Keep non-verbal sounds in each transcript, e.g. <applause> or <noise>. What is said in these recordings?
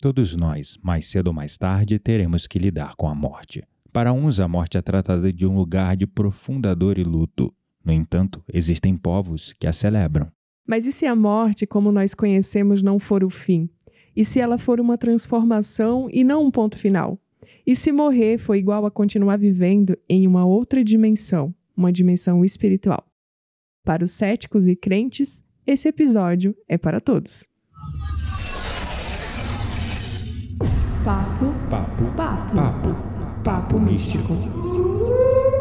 Todos nós, mais cedo ou mais tarde, teremos que lidar com a morte. Para uns, a morte é tratada de um lugar de profunda dor e luto. No entanto, existem povos que a celebram. Mas e se a morte, como nós conhecemos, não for o fim? E se ela for uma transformação e não um ponto final? E se morrer foi igual a continuar vivendo em uma outra dimensão, uma dimensão espiritual? Para os céticos e crentes, esse episódio é para todos. Papo, Papo, papo, papo, papo místico. Meu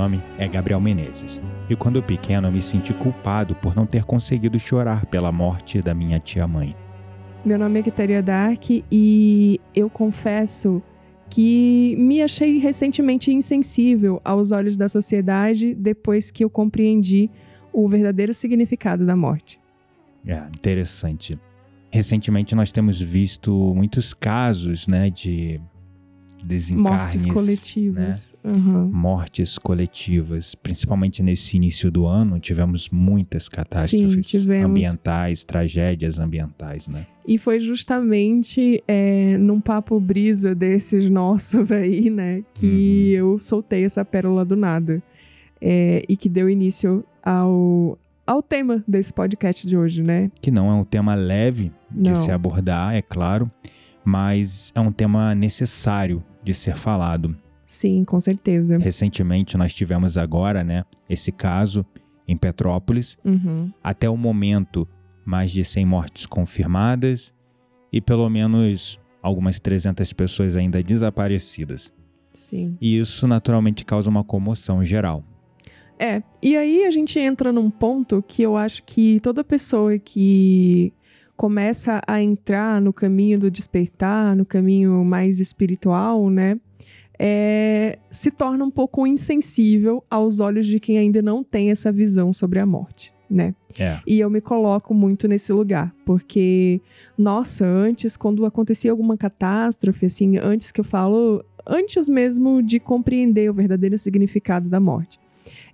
nome é Gabriel Menezes. E quando pequeno eu me senti culpado por não ter conseguido chorar pela morte da minha tia-mãe. Meu nome é Quiteria Dark e eu confesso que me achei recentemente insensível aos olhos da sociedade depois que eu compreendi o verdadeiro significado da morte. É interessante. Recentemente nós temos visto muitos casos, né, de desencarnes, Mortes né? coletivas. Aham. mortes coletivas, principalmente nesse início do ano, tivemos muitas catástrofes tivemos. ambientais, tragédias ambientais, né? E foi justamente é, num papo brisa desses nossos <laughs> aí, né, que eu soltei essa pérola do nada. É, e que deu início ao, ao tema desse podcast de hoje, né? Que não é um tema leve de Não. se abordar, é claro, mas é um tema necessário de ser falado. Sim, com certeza. Recentemente nós tivemos agora, né, esse caso em Petrópolis, Uhum. até o momento mais de 100 mortes confirmadas e pelo menos algumas 300 pessoas ainda desaparecidas. Sim. E isso naturalmente causa uma comoção geral. É, e aí a gente entra num ponto que eu acho que toda pessoa que começa a entrar no caminho do despertar, no caminho mais espiritual, né, é, se torna um pouco insensível aos olhos de quem ainda não tem essa visão sobre a morte, né? É, E eu me coloco muito nesse lugar, porque, nossa, antes, quando acontecia alguma catástrofe, assim, antes que eu falo, antes mesmo de compreender o verdadeiro significado da morte.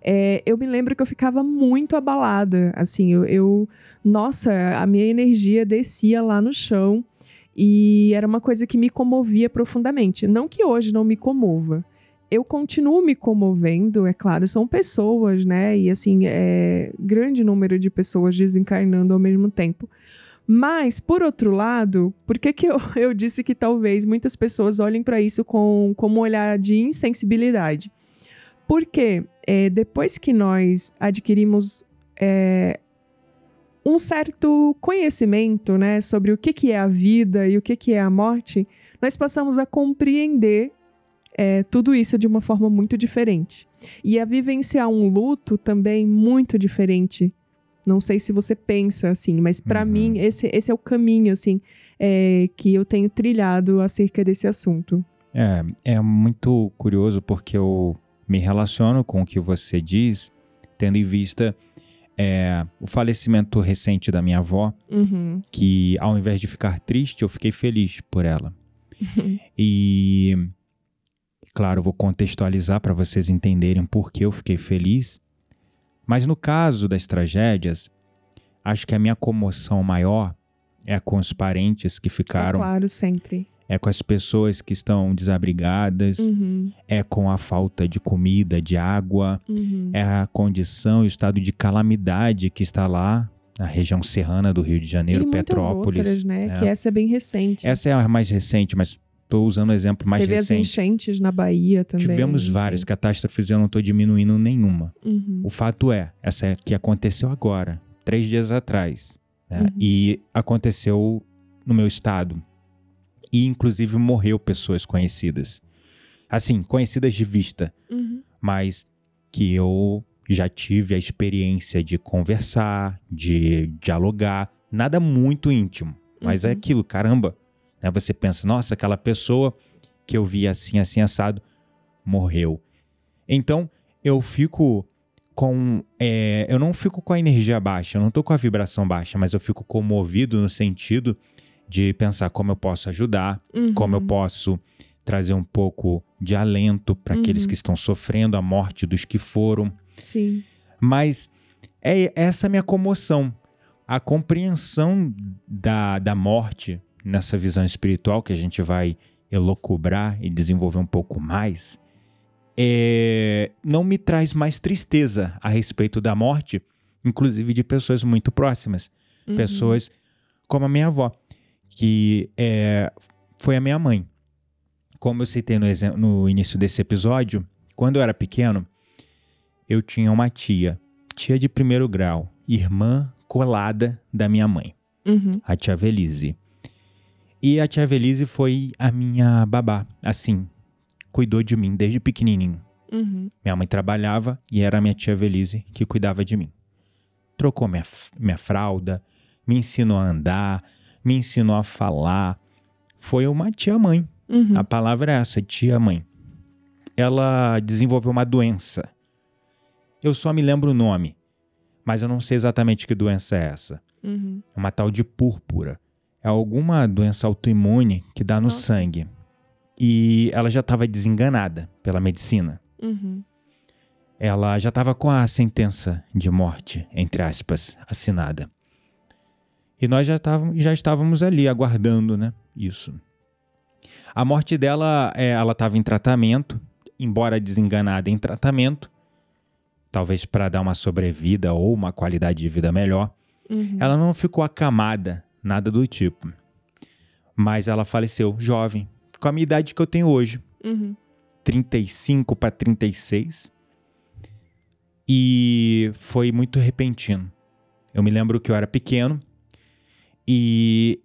É, eu me lembro que eu ficava muito abalada, assim, eu, eu- nossa, a minha energia descia lá no chão e era uma coisa que me comovia profundamente. Não que hoje não me comova, eu continuo me comovendo, é claro, são pessoas, né? E assim, é grande número de pessoas desencarnando ao mesmo tempo. Mas, por outro lado, por que, que eu, <laughs> eu disse que talvez muitas pessoas olhem para isso com, com um olhar de insensibilidade? Porque é, depois que nós adquirimos é, um certo conhecimento né, sobre o que, que é a vida e o que, que é a morte, nós passamos a compreender é, tudo isso de uma forma muito diferente. E a vivenciar um luto também muito diferente. Não sei se você pensa assim, mas para Uhum. mim esse, esse é o caminho assim é, que eu tenho trilhado acerca desse assunto. é, é muito curioso porque eu me relaciono com o que você diz, tendo em vista é, o falecimento recente da minha avó, Uhum. que ao invés de ficar triste, eu fiquei feliz por ela. <laughs> E, claro, vou contextualizar para vocês entenderem por que eu fiquei feliz. Mas no caso das tragédias, acho que a minha comoção maior é com os parentes que É ficaram, claro, sempre. É com as pessoas que estão desabrigadas, Uhum. é com a falta de comida, de água, Uhum. é a condição e o estado de calamidade que está lá na região serrana do Rio de Janeiro, e Petrópolis. outras, né? é. Que essa é bem recente. Essa é a mais recente, mas estou usando o exemplo mais Teve as recente. enchentes na Bahia também. Tivemos várias catástrofes e eu não estou diminuindo nenhuma. Uhum. O fato é, essa que aconteceu agora, três dias atrás, né? Uhum. e aconteceu no meu estado. E inclusive morreu pessoas conhecidas. Assim, conhecidas de vista, Uhum. mas que eu já tive a experiência de conversar, de dialogar, nada muito íntimo, mas é Uhum. aquilo, caramba. Né? Você pensa, nossa, aquela pessoa que eu vi assim, assim, assado, morreu. Então, eu fico com. É, eu não fico com a energia baixa, eu não tô com a vibração baixa, mas eu fico comovido no sentido de pensar como eu posso ajudar, Uhum. como eu posso trazer um pouco de alento para aqueles Uhum. que estão sofrendo a morte dos que foram. Sim. Mas é essa minha comoção. A compreensão da, da morte nessa visão espiritual que a gente vai elocubrar e desenvolver um pouco mais, é, não me traz mais tristeza a respeito da morte, inclusive de pessoas muito próximas. Uhum. Pessoas como a minha avó, que é, foi a minha mãe. Como eu citei no, no início desse episódio, quando eu era pequeno, eu tinha uma tia, tia de primeiro grau, irmã colada da minha mãe, Uhum. a tia Velise. E a tia Velise foi a minha babá, assim, cuidou de mim desde pequenininho. Uhum. Minha mãe trabalhava e era a minha tia Velise que cuidava de mim. Trocou minha, minha fralda, me ensinou a andar, me ensinou a falar. Foi uma tia-mãe. Uhum. A palavra é essa, tia-mãe. Ela desenvolveu uma doença. Eu só me lembro o nome, mas eu não sei exatamente que doença é essa. Uhum. É uma tal de púrpura. É alguma doença autoimune que dá no Nossa. sangue. E ela já estava desenganada pela medicina Uhum. ela já estava com a sentença de morte, entre aspas, assinada. E nós já, távamos, já estávamos ali aguardando, né? Isso. A morte dela, é, ela estava em tratamento, embora desenganada em tratamento, talvez para dar uma sobrevida ou uma qualidade de vida melhor. Uhum. Ela não ficou acamada, nada do tipo. Mas ela faleceu jovem, com a minha idade que eu tenho hoje. Uhum. 35 para 36. E foi muito repentino. Eu me lembro que eu era pequeno e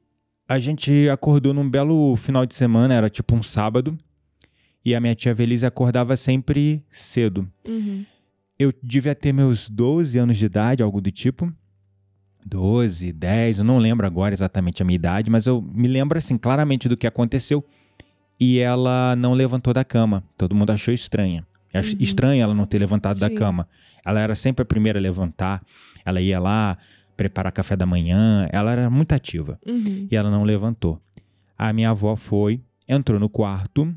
a gente acordou num belo final de semana, era tipo um sábado, e a minha tia Velise acordava sempre cedo. Uhum. Eu devia ter meus 12 anos de idade, algo do tipo. 12, 10, eu não lembro agora exatamente a minha idade, mas eu me lembro assim claramente do que aconteceu. E ela não levantou da cama. Todo mundo achou estranha. Uhum. Estranho ela não ter levantado da Sim. cama. Ela era sempre a primeira a levantar. Ela ia lá preparar café da manhã. Ela era muito ativa Uhum. e ela não levantou. A minha avó foi, entrou no quarto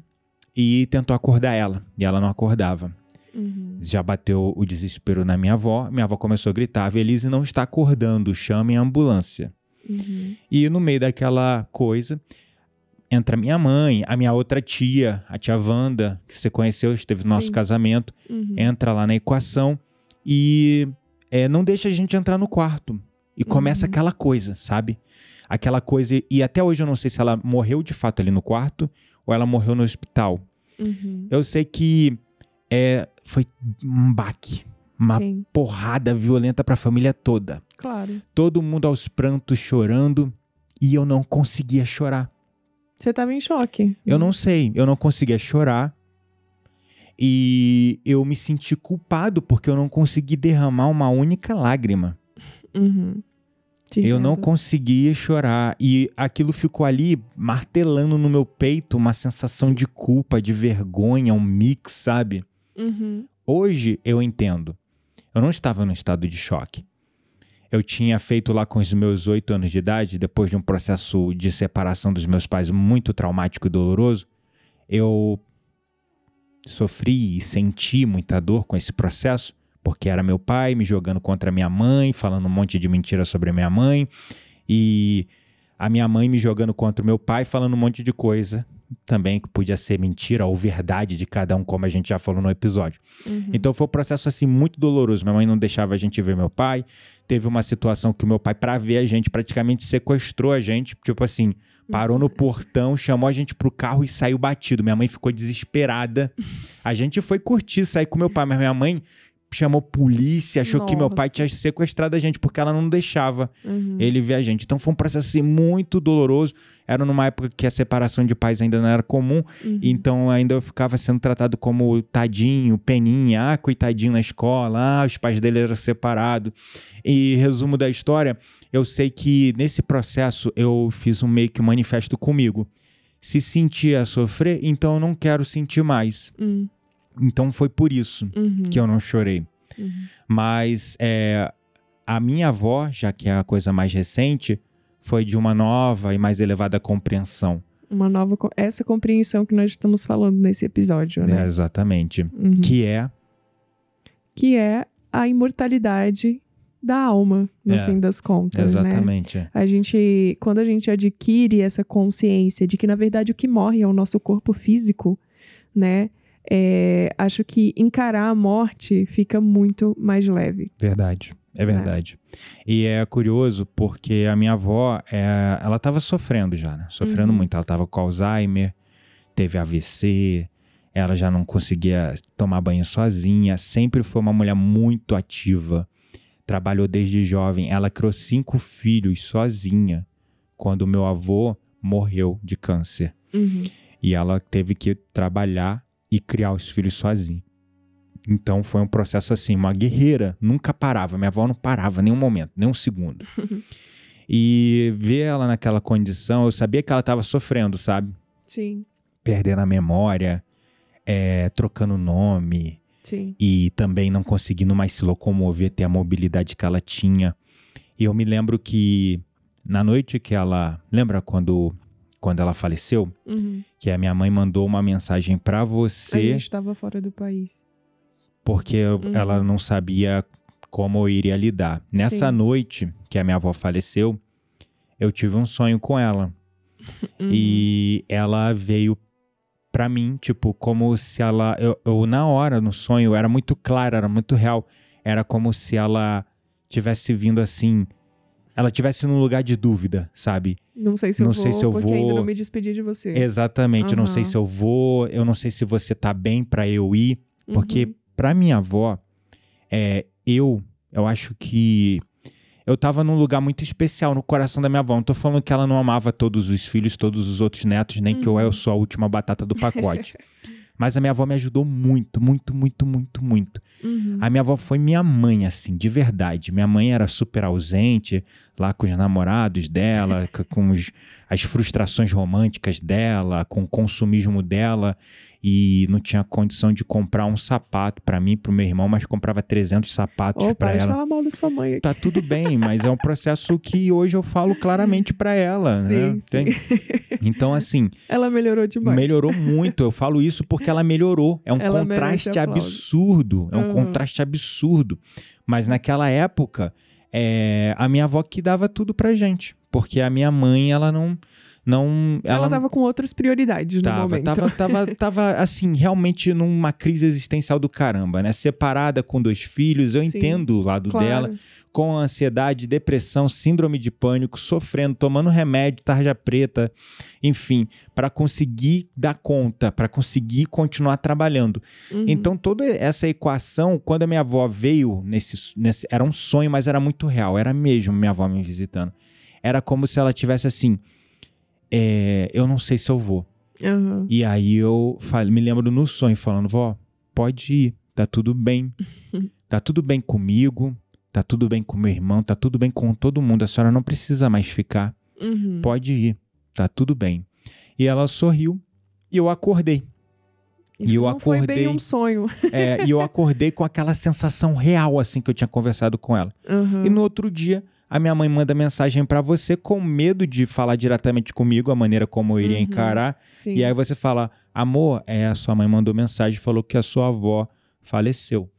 e tentou acordar ela. E ela não acordava. Uhum. Já bateu o desespero na minha avó. Minha avó começou a gritar: Velise não está acordando, chamem a ambulância. Uhum. E no meio daquela coisa, entra minha mãe, a minha outra tia, a tia Wanda, que você conheceu, esteve no nosso Sim. casamento, Uhum. entra lá na equação e é, não deixa a gente entrar no quarto. E começa Uhum. aquela coisa, sabe? Aquela coisa. E até hoje eu não sei se ela morreu de fato ali no quarto ou ela morreu no hospital. Uhum. Eu sei que é, foi um baque, uma Sim, porrada violenta para a família toda. claro. Todo mundo aos prantos chorando e eu não conseguia chorar. Você tava em choque. Eu não sei, eu não conseguia chorar. E eu me senti culpado porque eu não consegui derramar uma única lágrima. Uhum. Eu não conseguia chorar e aquilo ficou ali martelando no meu peito uma sensação de culpa, de vergonha, um mix, sabe? Uhum. Hoje eu entendo. Eu não estava num estado de choque. Eu tinha feito lá com os meus oito anos de idade, depois de um processo de separação dos meus pais muito traumático e doloroso, eu sofri e senti muita dor com esse processo, porque era meu pai me jogando contra minha mãe, falando um monte de mentira sobre a minha mãe, e a minha mãe me jogando contra o meu pai, falando um monte de coisa também que podia ser mentira ou verdade de cada um, como a gente já falou no episódio. Uhum. Então foi um processo assim muito doloroso. Minha mãe não deixava a gente ver meu pai. Teve uma situação que o meu pai, pra ver a gente, praticamente sequestrou a gente. Tipo assim, parou no portão, chamou a gente pro carro e saiu batido. Minha mãe ficou desesperada. A gente foi curtir, sair com meu pai, mas minha mãe chamou polícia, achou que meu pai Nossa. tinha sequestrado a gente porque ela não deixava Uhum. ele ver a gente. Então foi um processo assim, muito doloroso. Era numa época que a separação de pais ainda não era comum. Uhum. Então ainda eu ficava sendo tratado como tadinho, peninha, ah, coitadinho na escola, ah, os pais dele eram separados. E resumo da história, eu sei que nesse processo eu fiz um meio que manifesto comigo. Se sentia sofrer, então eu não quero sentir mais. Uhum. Então foi por isso Uhum. que eu não chorei. Uhum. Mas é, a minha avó, já que é a coisa mais recente, foi de uma nova e mais elevada compreensão. Uma nova. Essa compreensão que nós estamos falando nesse episódio, É, né? exatamente. Uhum. Que é Que é a imortalidade da alma, no É, fim das contas, né? exatamente. A gente, quando a gente adquire essa consciência de que, na verdade, o que morre é o nosso corpo físico, né? É, acho que encarar a morte fica muito mais leve. Verdade. É verdade. E é curioso porque a minha avó, é, ela estava sofrendo já, né? Sofrendo Uhum. muito. Ela estava com Alzheimer, teve AVC, ela já não conseguia tomar banho sozinha, sempre foi uma mulher muito ativa. Trabalhou desde jovem. Ela criou cinco filhos sozinha quando meu avô morreu de câncer. Uhum. E ela teve que trabalhar e criar os filhos sozinha. Então foi um processo assim, uma guerreira, nunca parava. Minha avó não parava nenhum momento, nem um segundo. <laughs> e ver ela naquela condição, eu sabia que ela estava sofrendo, sabe? Sim, Perdendo a memória, é, trocando nome sim. e também não conseguindo mais se locomover, ter a mobilidade que ela tinha. E eu me lembro que na noite que ela. Lembra quando, quando ela faleceu? Uhum. que a minha mãe mandou uma mensagem pra A você gente estava fora do país. porque ela não sabia como eu iria lidar. Nessa Sim. noite que a minha avó faleceu, eu tive um sonho com ela <laughs> Uhum. e ela veio pra mim, tipo, como se ela eu, eu, na hora no sonho era muito claro, era muito real, era como se ela tivesse vindo assim, ela tivesse num lugar de dúvida, sabe? Não sei se Não eu sei vou, se eu porque ainda vou. não me despedi de você. Exatamente, eu não sei se eu vou, eu não sei se você tá bem pra eu ir. Porque Uhum. pra minha avó, é, eu, eu acho que eu tava num lugar muito especial no coração da minha avó. Não tô falando que ela não amava todos os filhos, todos os outros netos, nem que eu, Uhum. eu sou a última batata do pacote. <laughs> Mas a minha avó me ajudou muito, muito, muito, muito, muito. Uhum. A minha avó foi minha mãe, assim, de verdade. Minha mãe era super ausente, lá com os namorados dela, <laughs> com os- as frustrações românticas dela, com o consumismo dela, e não tinha condição de comprar um sapato pra mim, e pro meu irmão, mas comprava 300 sapatos para ela. falar mal da sua mãe aqui. Tá tudo bem, mas é um processo que hoje eu falo claramente pra ela, <laughs> né? Sim, sim. Tem- Então, assim, Ela melhorou demais. Melhorou muito. Eu falo isso porque ela melhorou. É um Ela contraste absurdo. É um Uhum. contraste absurdo. Mas naquela época, é, a minha avó que dava tudo pra gente. Porque a minha mãe, ela não. Não Ela, ela tava com outras prioridades no Tava, momento. tava, tava, <laughs> tava, assim, realmente numa crise existencial do caramba, né? Separada com dois filhos, eu Sim, entendo o lado Claro. dela, com ansiedade, depressão, síndrome de pânico, sofrendo, tomando remédio, tarja preta, enfim, para conseguir dar conta, para conseguir continuar trabalhando. Uhum. Então, toda essa equação, quando a minha avó veio nesse, nesse. Era um sonho, mas era muito real. Era mesmo minha avó me visitando. Era como se ela tivesse assim. É, eu não sei se eu vou. Aham. E aí eu falei, me lembro no sonho falando, vó, pode ir, tá tudo bem. <laughs> Tá tudo bem comigo, tá tudo bem com meu irmão, tá tudo bem com todo mundo. A senhora não precisa mais ficar. Uhum. Pode ir, tá tudo bem. E ela sorriu e eu acordei. E eu não foi acordei- bem um sonho. <laughs> É, e eu acordei com aquela sensação real, assim, que eu tinha conversado com ela. Aham. E no outro dia, a minha mãe manda mensagem pra você com medo de falar diretamente comigo, a maneira como eu iria Uhum. encarar. Sim. E aí você fala, amor, é, a sua mãe mandou mensagem, falou que a sua avó faleceu.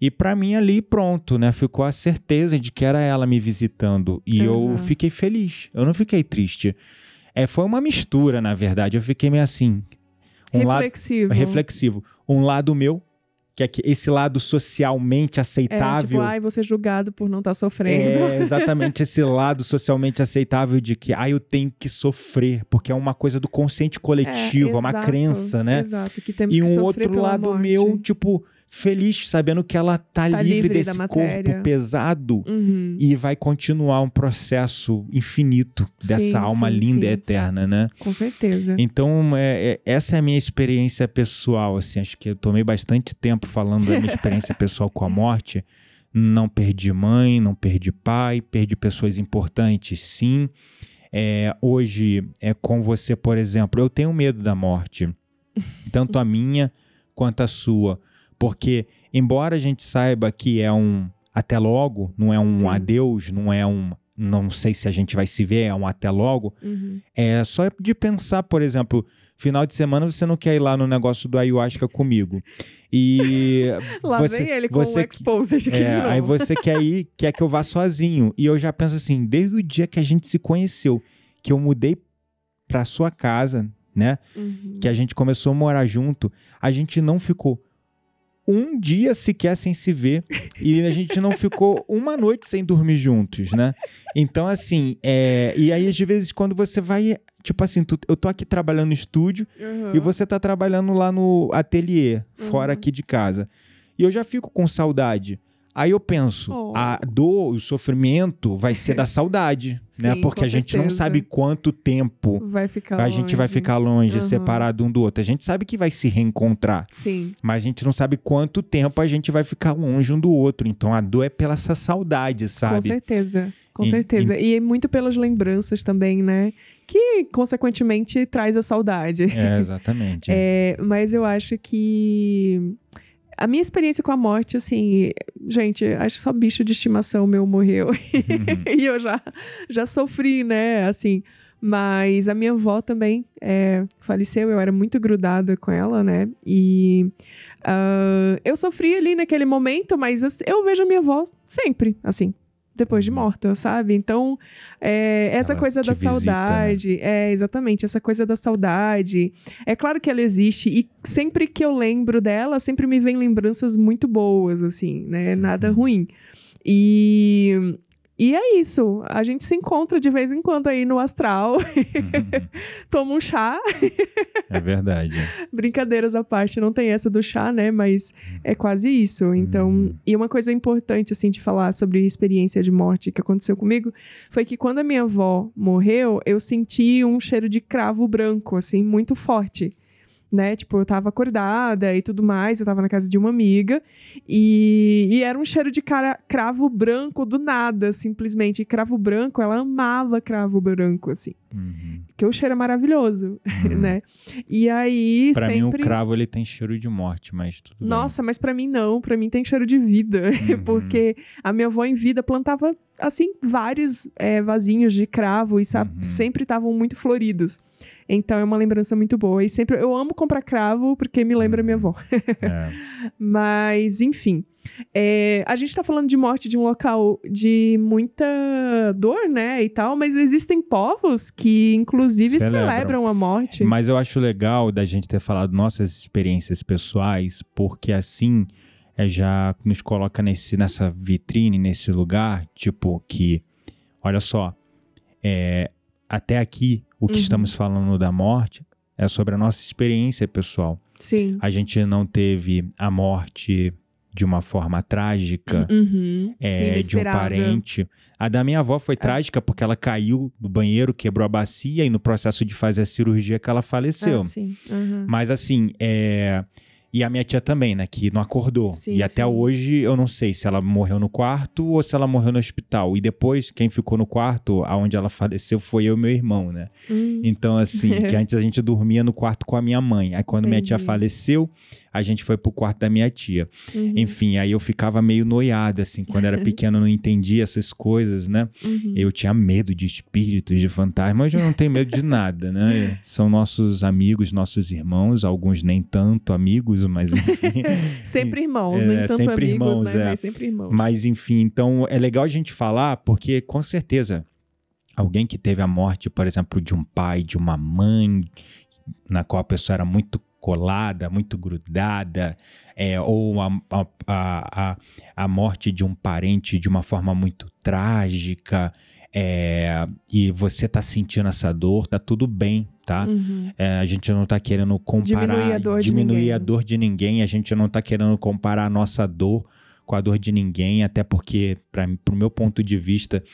E pra mim ali, pronto, né? Ficou a certeza de que era ela me visitando. E eu Uhum. fiquei feliz. Eu não fiquei triste. É, foi uma mistura, na verdade. Eu fiquei meio assim. Um lado Reflexivo. reflexivo. Um lado meu, que é esse lado socialmente É, aceitável. tipo, ai, você é julgado por não estar sofrendo. É <laughs> exatamente esse lado socialmente aceitável de que ah, eu tenho que sofrer, porque é uma coisa do consciente coletivo, é, uma exato, crença, né? Exato, que temos E que um outro lado morte. meu, tipo, feliz, sabendo que ela tá, Tá livre, desse corpo pesado Uhum. e vai continuar um processo infinito dessa Sim, alma sim, linda sim. e eterna, né? Com certeza. Então, é, é- essa é a minha experiência pessoal, assim, acho que eu tomei bastante tempo falando da minha experiência <laughs> pessoal com a morte. Não perdi mãe, não perdi pai, perdi pessoas importantes, sim. É, hoje, é com você, por exemplo, eu tenho medo da morte, tanto a minha quanto a sua, Porque, embora a gente saiba que é um até logo, não é um Sim. adeus, não é um. Não sei se a gente vai se ver, é um até logo. Uhum. É só de pensar, por exemplo, final de semana você não quer ir lá no negócio do ayahuasca comigo. E. <laughs> Lá você, vem ele com você, o Exposed aqui é, de novo. aí você quer ir, <laughs> quer que eu vá sozinho. E eu já penso assim, desde o dia que a gente se conheceu, que eu mudei pra sua casa, né? Uhum. Que a gente começou a morar junto, a gente não ficou um dia sequer sem se ver e a gente não ficou uma noite sem dormir juntos, né? Então, assim, é... e aí às vezes quando você vai, tipo assim, tu- eu tô aqui trabalhando no estúdio Uhum. e você tá trabalhando lá no ateliê, fora Uhum. aqui de casa. E eu já fico com saudade. Aí eu penso, Oh. a dor, o sofrimento vai ser da <laughs> saudade, né? Sim, Porque com a gente não certeza. sabe quanto tempo Vai ficar a gente vai longe. ficar longe, Uhum. separado um do outro. A gente sabe que vai se reencontrar, Sim, mas a gente não sabe quanto tempo a gente vai ficar longe um do outro. Então a dor é pela essa saudade, com sabe? certeza. Com E- certeza. E... é muito pelas lembranças também, né? Que, consequentemente, traz a saudade. É, exatamente. <laughs> É, mas eu acho que a minha experiência com a morte, assim, gente, acho que só bicho de estimação meu morreu. Uhum. <laughs> e eu já, já sofri, né? Assim. Mas a minha avó também é, faleceu, eu era muito grudada com ela, né? E ah, eu sofri ali naquele momento, mas eu vejo a minha avó sempre, assim, depois de morta, sabe? Então, é, essa Ela coisa da visita, né? saudade, é, exatamente, essa coisa da saudade. É claro que ela existe, e sempre que eu lembro dela, sempre me vem lembranças muito boas, assim, né? Nada Uhum. ruim. E. E é isso. A gente se encontra de vez em quando aí no astral, Uhum. <laughs> toma um chá. É verdade. <laughs> Brincadeiras à parte, não tem essa do chá, né? Mas é quase isso. Então, Hum. e uma coisa importante, assim, de falar sobre experiência de morte que aconteceu comigo foi que quando a minha avó morreu, eu senti um cheiro de cravo branco, assim, muito forte. Né? Tipo, eu tava acordada e tudo mais, eu tava na casa de uma amiga e, e era um cheiro de cara, cravo branco do nada, simplesmente. E cravo branco, ela amava cravo branco, assim. Uhum. Porque o cheiro é maravilhoso, Uhum. <laughs> né? E aí, Pra mim, o sempre... cravo ele tem cheiro de morte, mas tudo bem. Nossa, mas pra mim não, pra mim tem cheiro de vida, Uhum. <laughs> porque a minha avó em vida plantava assim vários é, vasinhos de cravo e Uhum. sempre estavam muito floridos. Então é uma lembrança muito boa e sempre eu amo comprar cravo porque me lembra minha avó. É. <laughs> Mas enfim, é, a gente tá falando de morte de um local de muita dor, né, e tal, mas existem povos que inclusive Celebram. celebram a morte. Mas eu acho legal da gente ter falado nossas experiências pessoais, porque assim é, já nos coloca nesse, nessa vitrine, nesse lugar, tipo, que, olha só, é, até aqui o que Uhum. estamos falando da morte é sobre a nossa experiência pessoal. Sim. A gente não teve a morte de uma forma trágica. Uhum. é, Sim, de um parente. A da minha avó foi trágica porque ela caiu no banheiro, quebrou a bacia e no processo de fazer a cirurgia que ela faleceu. Ah. Uhum. Mas assim, é... E a minha tia também, né? Que não acordou. Sim, e até sim. hoje eu não sei se ela morreu no quarto ou se ela morreu no hospital. E depois, quem ficou no quarto, aonde ela faleceu, foi eu e meu irmão, né? Hum. Então, assim, <laughs> que antes a gente dormia no quarto com a minha mãe. Aí quando minha tia Entendi. faleceu, a gente foi pro quarto da minha tia. Uhum. Enfim, aí eu ficava meio noiado, assim. Quando era <laughs> pequeno, eu não entendia essas coisas, né? Uhum. Eu tinha medo de espíritos, de fantasmas, hoje eu não tenho medo de nada, né? <laughs> São nossos amigos, nossos irmãos, alguns nem tanto amigos, mas <laughs> enfim. Sempre irmãos, É, nem tanto sempre amigos, irmãos, né? é. Mas sempre irmãos. mas enfim, então é legal a gente falar, porque com certeza alguém que teve a morte, por exemplo, de um pai, de uma mãe, na qual a pessoa era muito colada, muito grudada, é, ou a, a, a- a morte de um parente de uma forma muito trágica, é, e você tá sentindo essa dor, tá tudo bem, tá? Uhum. É, a gente não tá querendo comparar, Diminuir a dor de diminuir ninguém. a dor de ninguém, a gente não tá querendo comparar a nossa dor com a dor de ninguém, até porque, para o meu ponto de vista,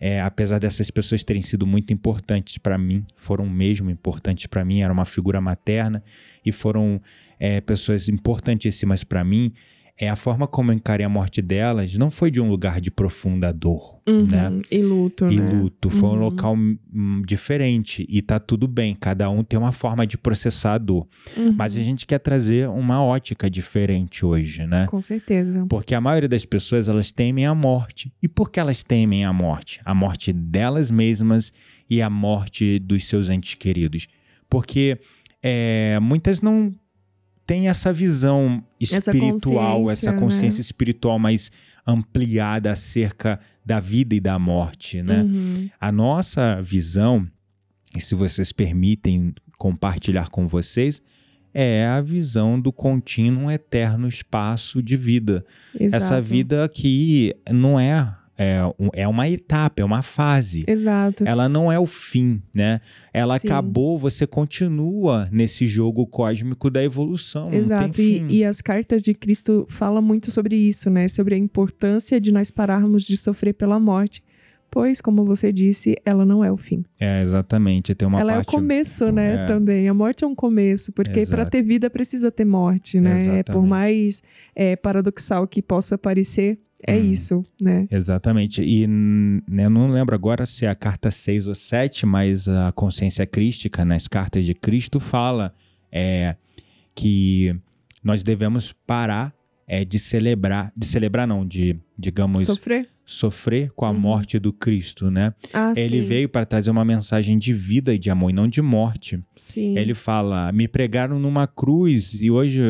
é, apesar dessas pessoas terem sido muito importantes para mim, foram mesmo importantes para mim, era uma figura materna e foram é, pessoas importantíssimas para mim. É a forma como eu encarei a morte delas não foi de um lugar de profunda dor, Uhum, né? E luto, E né? luto. Foi um Uhum. local hum, diferente e tá tudo bem. Cada um tem uma forma de processar a dor. Uhum, Mas a gente quer trazer uma ótica diferente hoje, né? Com certeza. Porque a maioria das pessoas elas temem a morte. E por que elas temem a morte? A morte delas mesmas e a morte dos seus entes queridos. Porque é, muitas não têm essa visão Essa espiritual, consciência, essa né? consciência espiritual mais ampliada acerca da vida e da morte, né? Uhum. A nossa visão, e se vocês permitem compartilhar com vocês, é a visão do contínuo eterno espaço de vida. Essa Exato. vida que não é, é, é uma etapa, é uma fase. Exato. Ela não é o fim, né? Ela Sim. acabou, você continua nesse jogo cósmico da evolução. Exato, e, e as cartas de Cristo falam muito sobre isso, né? Sobre a importância de nós pararmos de sofrer pela morte, pois, como você disse, ela não é o fim. É, exatamente. Tem uma ela parte... é o começo, né? É. Também. A morte é um começo, porque para ter vida precisa ter morte, né? Por Exatamente. mais é, paradoxal que possa parecer, é Hum. isso, né? Exatamente. E né, eu não lembro agora se é a carta 6 ou 7, mas a consciência crística nas cartas de Cristo fala é, que nós devemos parar é, de celebrar, de celebrar não, de, digamos, Sofrer? sofrer com a Uhum. morte do Cristo, né? Ah, Ele sim. veio para trazer uma mensagem de vida e de amor, e não de morte. Sim. Ele fala: me pregaram numa cruz e hoje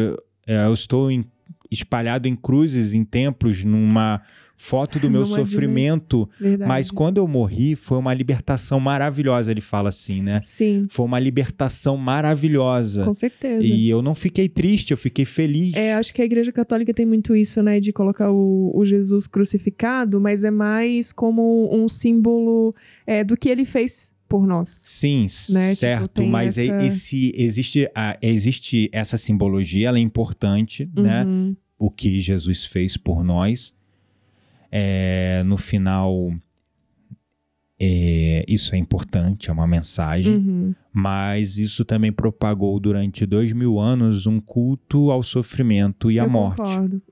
é, eu estou em- espalhado em cruzes, em templos, numa foto do meu Numa sofrimento. Mas quando eu morri, foi uma libertação maravilhosa. Ele fala assim, né? Sim, Foi uma libertação maravilhosa. com certeza. E eu não fiquei triste, eu fiquei feliz. É, acho que a Igreja Católica tem muito isso, né, de colocar o, o Jesus crucificado, mas é mais como um símbolo é, do que ele fez por nós. Sim, Né? Tipo, certo. tem mas essa- esse, existe, a, existe essa simbologia, ela é importante, né? Uhum. o que Jesus fez por nós. É, no final, é, isso é importante, é uma mensagem, Uhum. mas isso também propagou durante dois mil anos um culto ao sofrimento e à morte.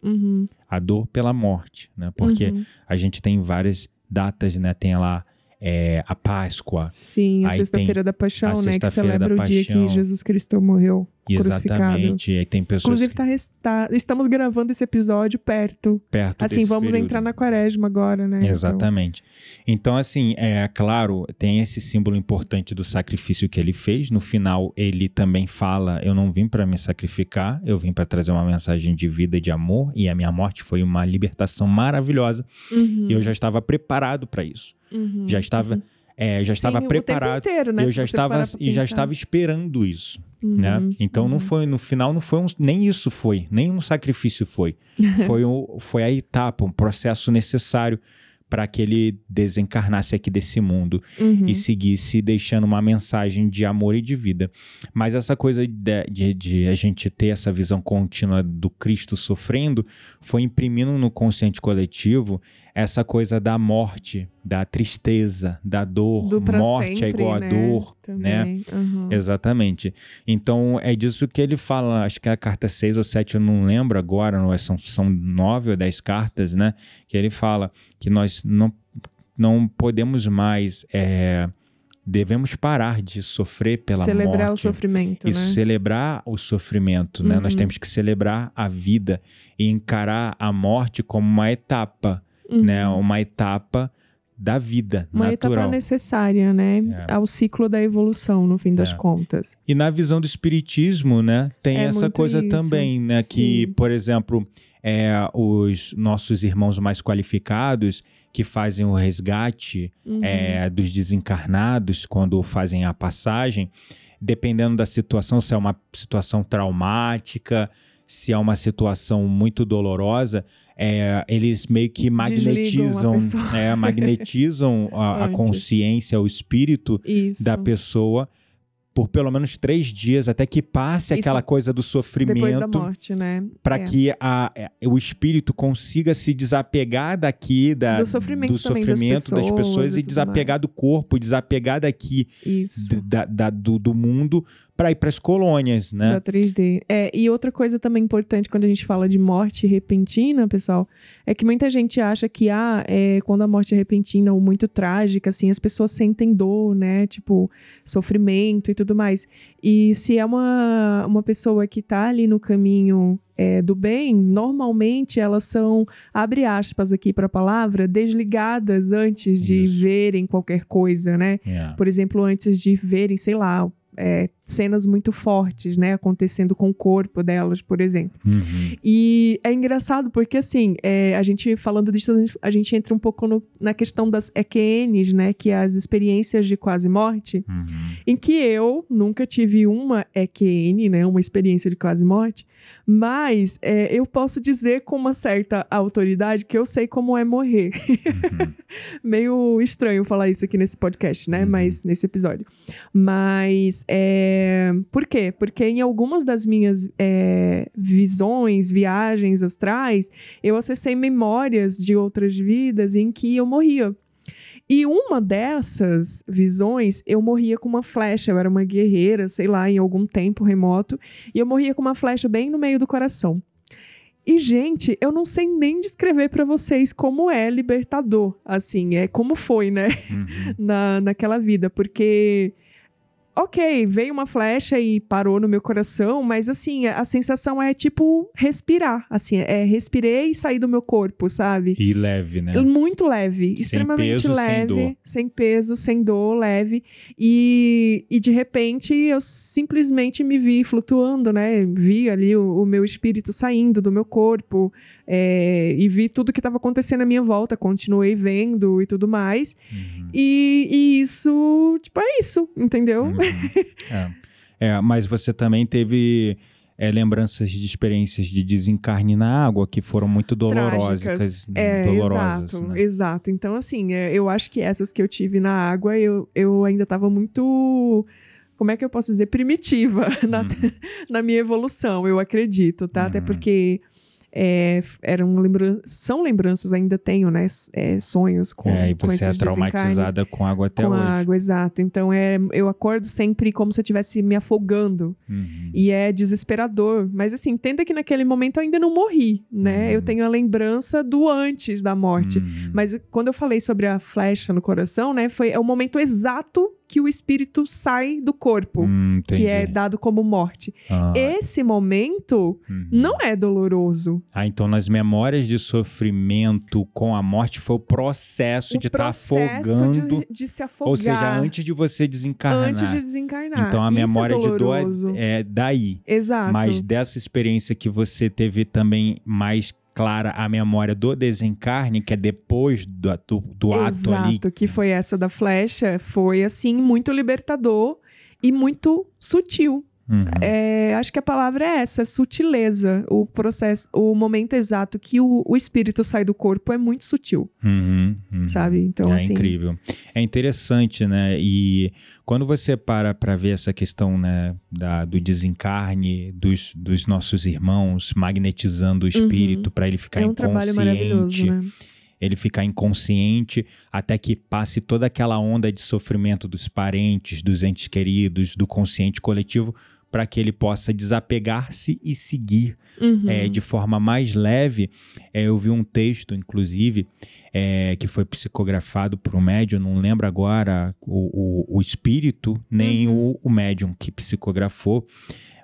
Uhum. a dor pela morte, né? Porque Uhum. a gente tem várias datas, né? Tem lá é, a Páscoa, Sim, a sexta-feira da a paixão, né, que celebra o dia que Jesus Cristo morreu. Exatamente. E tem pessoas Inclusive, tá, res- tá- estamos gravando esse episódio perto. perto Assim, vamos período. entrar na quaresma agora, né? Exatamente. Então, assim, é claro, tem esse símbolo importante do sacrifício que ele fez. No final, ele também fala: Eu não vim para me sacrificar, eu vim para trazer uma mensagem de vida e de amor, e a minha morte foi uma libertação maravilhosa. Então, uhum, E eu já estava preparado para isso. uhum, Já estava, uhum. É, já estava Sim, preparado. inteiro, né, eu já estava e já estava esperando isso, né? Uhum, Então não uhum. foi no final não foi um, nem isso foi, nem um sacrifício foi. <laughs> Foi o, foi a etapa, um processo necessário para que ele desencarnasse aqui desse mundo Uhum. e seguisse deixando uma mensagem de amor e de vida. Mas essa coisa de, de- de a gente ter essa visão contínua do Cristo sofrendo foi imprimindo no consciente coletivo essa coisa da morte, da tristeza, da dor. Morte é sempre, igual a né? dor, né? Também. uhum. Exatamente. Então é disso que ele fala. Acho que é a carta 6 ou 7, eu não lembro agora, não é- são, são 9 ou 10 cartas, né? Que ele fala que nós não, não podemos mais. é, devemos parar de sofrer pela Celebrar o morte. sofrimento, E né? celebrar o sofrimento, né? Nós Uhum. temos que celebrar a vida e encarar a morte como uma etapa, Uhum. né? Uma etapa da vida Uma natural. etapa necessária, né? É. Ao ciclo da evolução, no fim das É. contas. E na visão do espiritismo, né, tem É essa coisa isso, também, né, que, sim. por exemplo, é, os nossos irmãos mais qualificados que fazem o resgate Uhum. é, dos desencarnados quando fazem a passagem, dependendo da situação, se é uma situação traumática, se é uma situação muito dolorosa, é, eles meio que magnetizam, é, <laughs> magnetizam a, a consciência, o espírito Isso. da pessoa por pelo menos três dias até que passe Isso aquela coisa do Depois da sofrimento morte, né? para É. que a, é, o espírito consiga se desapegar daqui da, Do sofrimento do também das sofrimento das pessoas, pessoas e desapegar do corpo, desapegar daqui da, da- do, do mundo para ir para as colônias, né? Da 3D. É, e outra coisa também importante quando a gente fala de morte repentina, pessoal, é que muita gente acha que ah, é, quando a morte é repentina ou muito trágica, assim, as pessoas sentem dor, né? Tipo, sofrimento e tudo mais. E se é uma, uma pessoa que tá ali no caminho é, do bem, normalmente elas são, abre aspas aqui para a palavra, desligadas antes de Isso. verem qualquer coisa, né? É. Por exemplo, antes de verem, sei lá, é, cenas muito fortes, né, acontecendo com o corpo delas, por exemplo. Uhum. E é engraçado porque, assim, é, a gente falando disso, a gente, a gente entra um pouco no- na questão das EQNs, né, que é as experiências de quase morte, Uhum. em que eu nunca tive uma EQN, né, uma experiência de quase morte, mas é, eu posso dizer com uma certa autoridade que eu sei como é morrer. Uhum. <laughs> Meio estranho falar isso aqui nesse podcast, né? Uhum. Mas nesse episódio. Mas é... por quê? Porque em algumas das minhas é, visões, viagens astrais, eu acessei memórias de outras vidas em que eu morria. E uma dessas visões, eu morria com uma flecha. Eu era uma guerreira, sei lá, em algum tempo remoto. E eu morria com uma flecha bem no meio do coração. E, gente, eu não sei nem descrever pra vocês como é libertador. Assim, é como foi, né? Uhum. <laughs> na, naquela vida, porque. Ok, veio uma flecha e parou no meu coração, mas assim, a sensação é tipo respirar. Assim, é respirei e saí do meu corpo, sabe? E leve, né? Muito leve, Sem extremamente peso, sem leve, dor. sem peso, sem dor, leve. E, e de repente eu simplesmente me vi flutuando, né? Vi ali o, o meu espírito saindo do meu corpo é, e vi tudo que estava acontecendo à minha volta, continuei vendo e tudo mais. Uhum. E, e isso, tipo, é isso, entendeu? Uhum. <laughs> É. É, mas você também teve é, lembranças de experiências de desencarne na água que foram muito dolorosas. Né? É, dolorosas, exato, né? exato. Então, assim, é, eu acho que essas que eu tive na água, eu, eu ainda estava muito. Como é que eu posso dizer? Primitiva <laughs> na, Uhum. na minha evolução, eu acredito, tá? Até Uhum. porque é, eram lembran são lembranças, ainda tenho, né? é, sonhos com, é, e com você é traumatizada com água até com hoje. a água, exato. Então, é, eu acordo sempre como se eu estivesse me afogando. Uhum. E é desesperador. Mas assim, entenda que naquele momento eu ainda não morri, né? Uhum. Eu tenho a lembrança do antes da morte. Uhum. Mas quando eu falei sobre a flecha no coração, né? Foi é o momento exato que o espírito sai do corpo. Hum, Que é dado como morte. Ah, Esse momento uhum. não é doloroso. Ah, então nas memórias de sofrimento com a morte foi o processo o de estar processo afogando. de, de se afogar. Ou seja, antes de você desencarnar. antes de desencarnar. Então a Isso memória é de dor doloroso. é, é daí. Exato. Mas dessa experiência que você teve também mais clara a memória do desencarne, que é depois do, do, do ato ali. Exato, que foi essa da flecha, foi assim, muito libertador e muito sutil. Uhum. É, acho que a palavra é essa, sutileza. O processo, o momento exato que o, o espírito sai do corpo é muito sutil, Uhum, uhum. sabe? Então, é assim. incrível. É interessante, né? E quando você para para ver essa questão né, da, do desencarne dos, dos nossos irmãos, magnetizando o espírito para ele ficar Uhum. É um inconsciente, né? ele ficar inconsciente até que passe toda aquela onda de sofrimento dos parentes, dos entes queridos, do consciente coletivo, para que ele possa desapegar-se e seguir Uhum. é, de forma mais leve. É, eu vi um texto, inclusive, é, que foi psicografado por um médium, não lembro agora o, o, o espírito, nem Uhum. o, o médium que psicografou,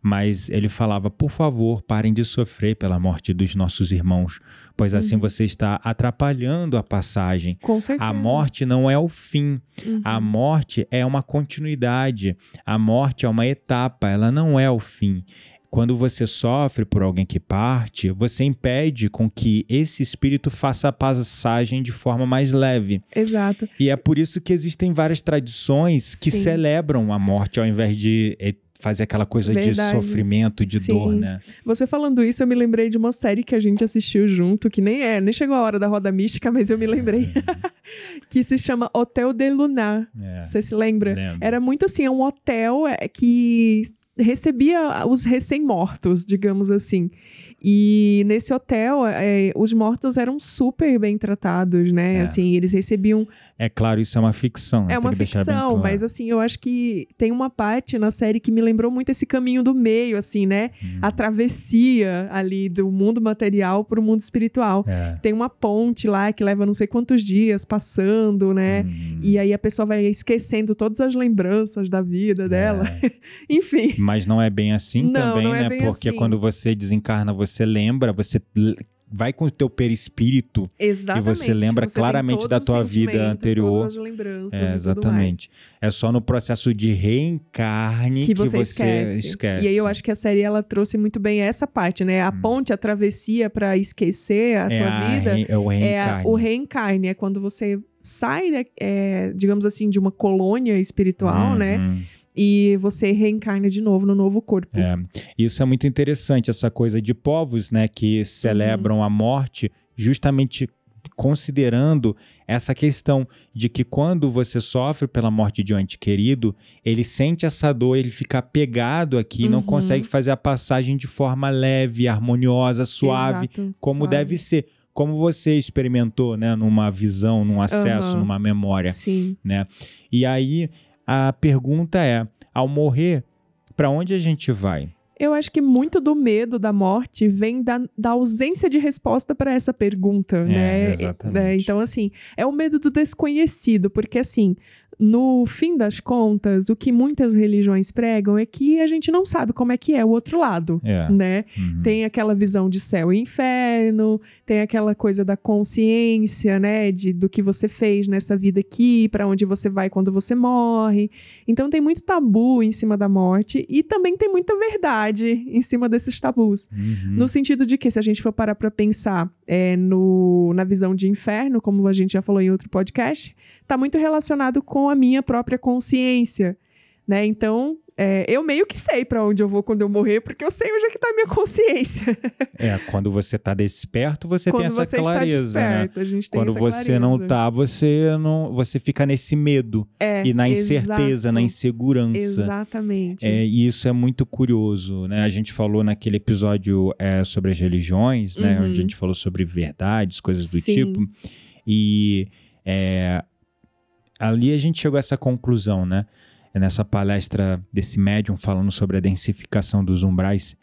mas ele falava: por favor, parem de sofrer pela morte dos nossos irmãos, pois assim Uhum. você está atrapalhando a passagem. Com certeza. A morte não é o fim, Uhum. a morte é uma continuidade, a morte é uma etapa, ela não é o fim. Quando você sofre por alguém que parte, você impede com que esse espírito faça a passagem de forma mais leve. Exato. E é por isso que existem várias tradições que Sim. celebram a morte ao invés de fazer aquela coisa Verdade. de sofrimento, de Sim. dor, né? Você falando isso, eu me lembrei de uma série que a gente assistiu junto, que nem é, nem chegou a hora da roda mística, mas eu me lembrei, <laughs> que se chama Hotel de Lunar. É, Você se lembra? lembro. Era muito assim, é um hotel é, que recebia os recém-mortos, digamos assim. E nesse hotel, é, os mortos eram super bem tratados, né? É. Assim, eles recebiam. É claro, isso é uma ficção. É tem uma ficção, claro. mas assim, eu acho que tem uma parte na série que me lembrou muito esse caminho do meio, assim, né? Hum, A travessia ali do mundo material para o mundo espiritual. é. Tem uma ponte lá que leva não sei quantos dias passando, né? Hum, E aí a pessoa vai esquecendo todas as lembranças da vida dela. é. <laughs> Enfim. Mas não é bem assim Não, também, não é né? Porque assim. quando você desencarna, você lembra, você vai com o teu perispírito. Exatamente. você lembra tem claramente da tua vida anterior. Todas as lembranças É, e exatamente. É só no processo de reencarne Que você, esquece. esquece. E aí eu acho que a série ela trouxe muito bem essa parte, né? A Hum. ponte, a travessia para esquecer a é sua a vida re- é o é reencarne. a- o reencarne, é quando você sai, né, é, digamos assim, de uma colônia espiritual, né? Uhum. E você reencarna de novo no novo corpo. É, isso é muito interessante, essa coisa de povos, né, que celebram Uhum. a morte justamente considerando essa questão de que quando você sofre pela morte de um ente querido, ele sente essa dor, ele fica apegado aqui, não Uhum. consegue fazer a passagem de forma leve, harmoniosa, suave, Exato, como suave. deve ser. Como você experimentou, né, numa visão, num acesso, Aham. numa memória. Sim. E aí a pergunta é: ao morrer, para onde a gente vai? Eu acho que muito do medo da morte vem da, da ausência de resposta para essa pergunta, né? exatamente. É, então, assim, é o medo do desconhecido, porque, assim, no fim das contas, o que muitas religiões pregam é que a gente não sabe como é que é o outro lado, É. né? uhum. Tem aquela visão de céu e inferno, tem aquela coisa da consciência, né, de do que você fez nessa vida aqui, para onde você vai quando você morre. Então tem muito tabu em cima da morte e também tem muita verdade em cima desses tabus. Uhum. No sentido de que, se a gente for parar para pensar é, no, na visão de inferno, como a gente já falou em outro podcast, está muito relacionado com a minha própria consciência. Né? Então, é, eu meio que sei para onde eu vou quando eu morrer, porque eu sei onde é que está a minha consciência. É, quando você tá desperto, você quando tem essa você clareza, está né? desperto, a gente tem Quando essa você não clareza. tá, você não, você fica nesse medo é, e na incerteza, exato, na insegurança. Exatamente. É, e isso é muito curioso, né? A gente falou naquele episódio é, sobre as religiões, né? Uhum. Onde a gente falou sobre verdades, coisas do Sim. tipo. E é, ali a gente chegou a essa conclusão, né? É Nessa palestra desse médium falando sobre a densificação dos umbrais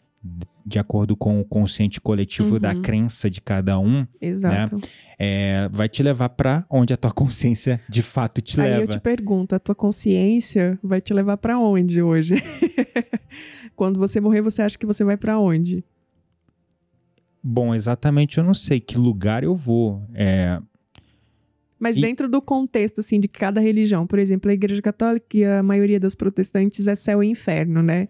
de acordo com o consciente coletivo da Uhum. crença de cada um, Exato. é, vai te levar para onde a tua consciência de fato te Aí leva. eu te pergunto, a tua consciência vai te levar para onde hoje? <laughs> Quando você morrer, você acha que você vai para onde? Bom, exatamente eu não sei que lugar eu vou. É, Mas E- dentro do contexto, assim, de cada religião. Por exemplo, a Igreja Católica e a maioria das protestantes é céu e inferno, né?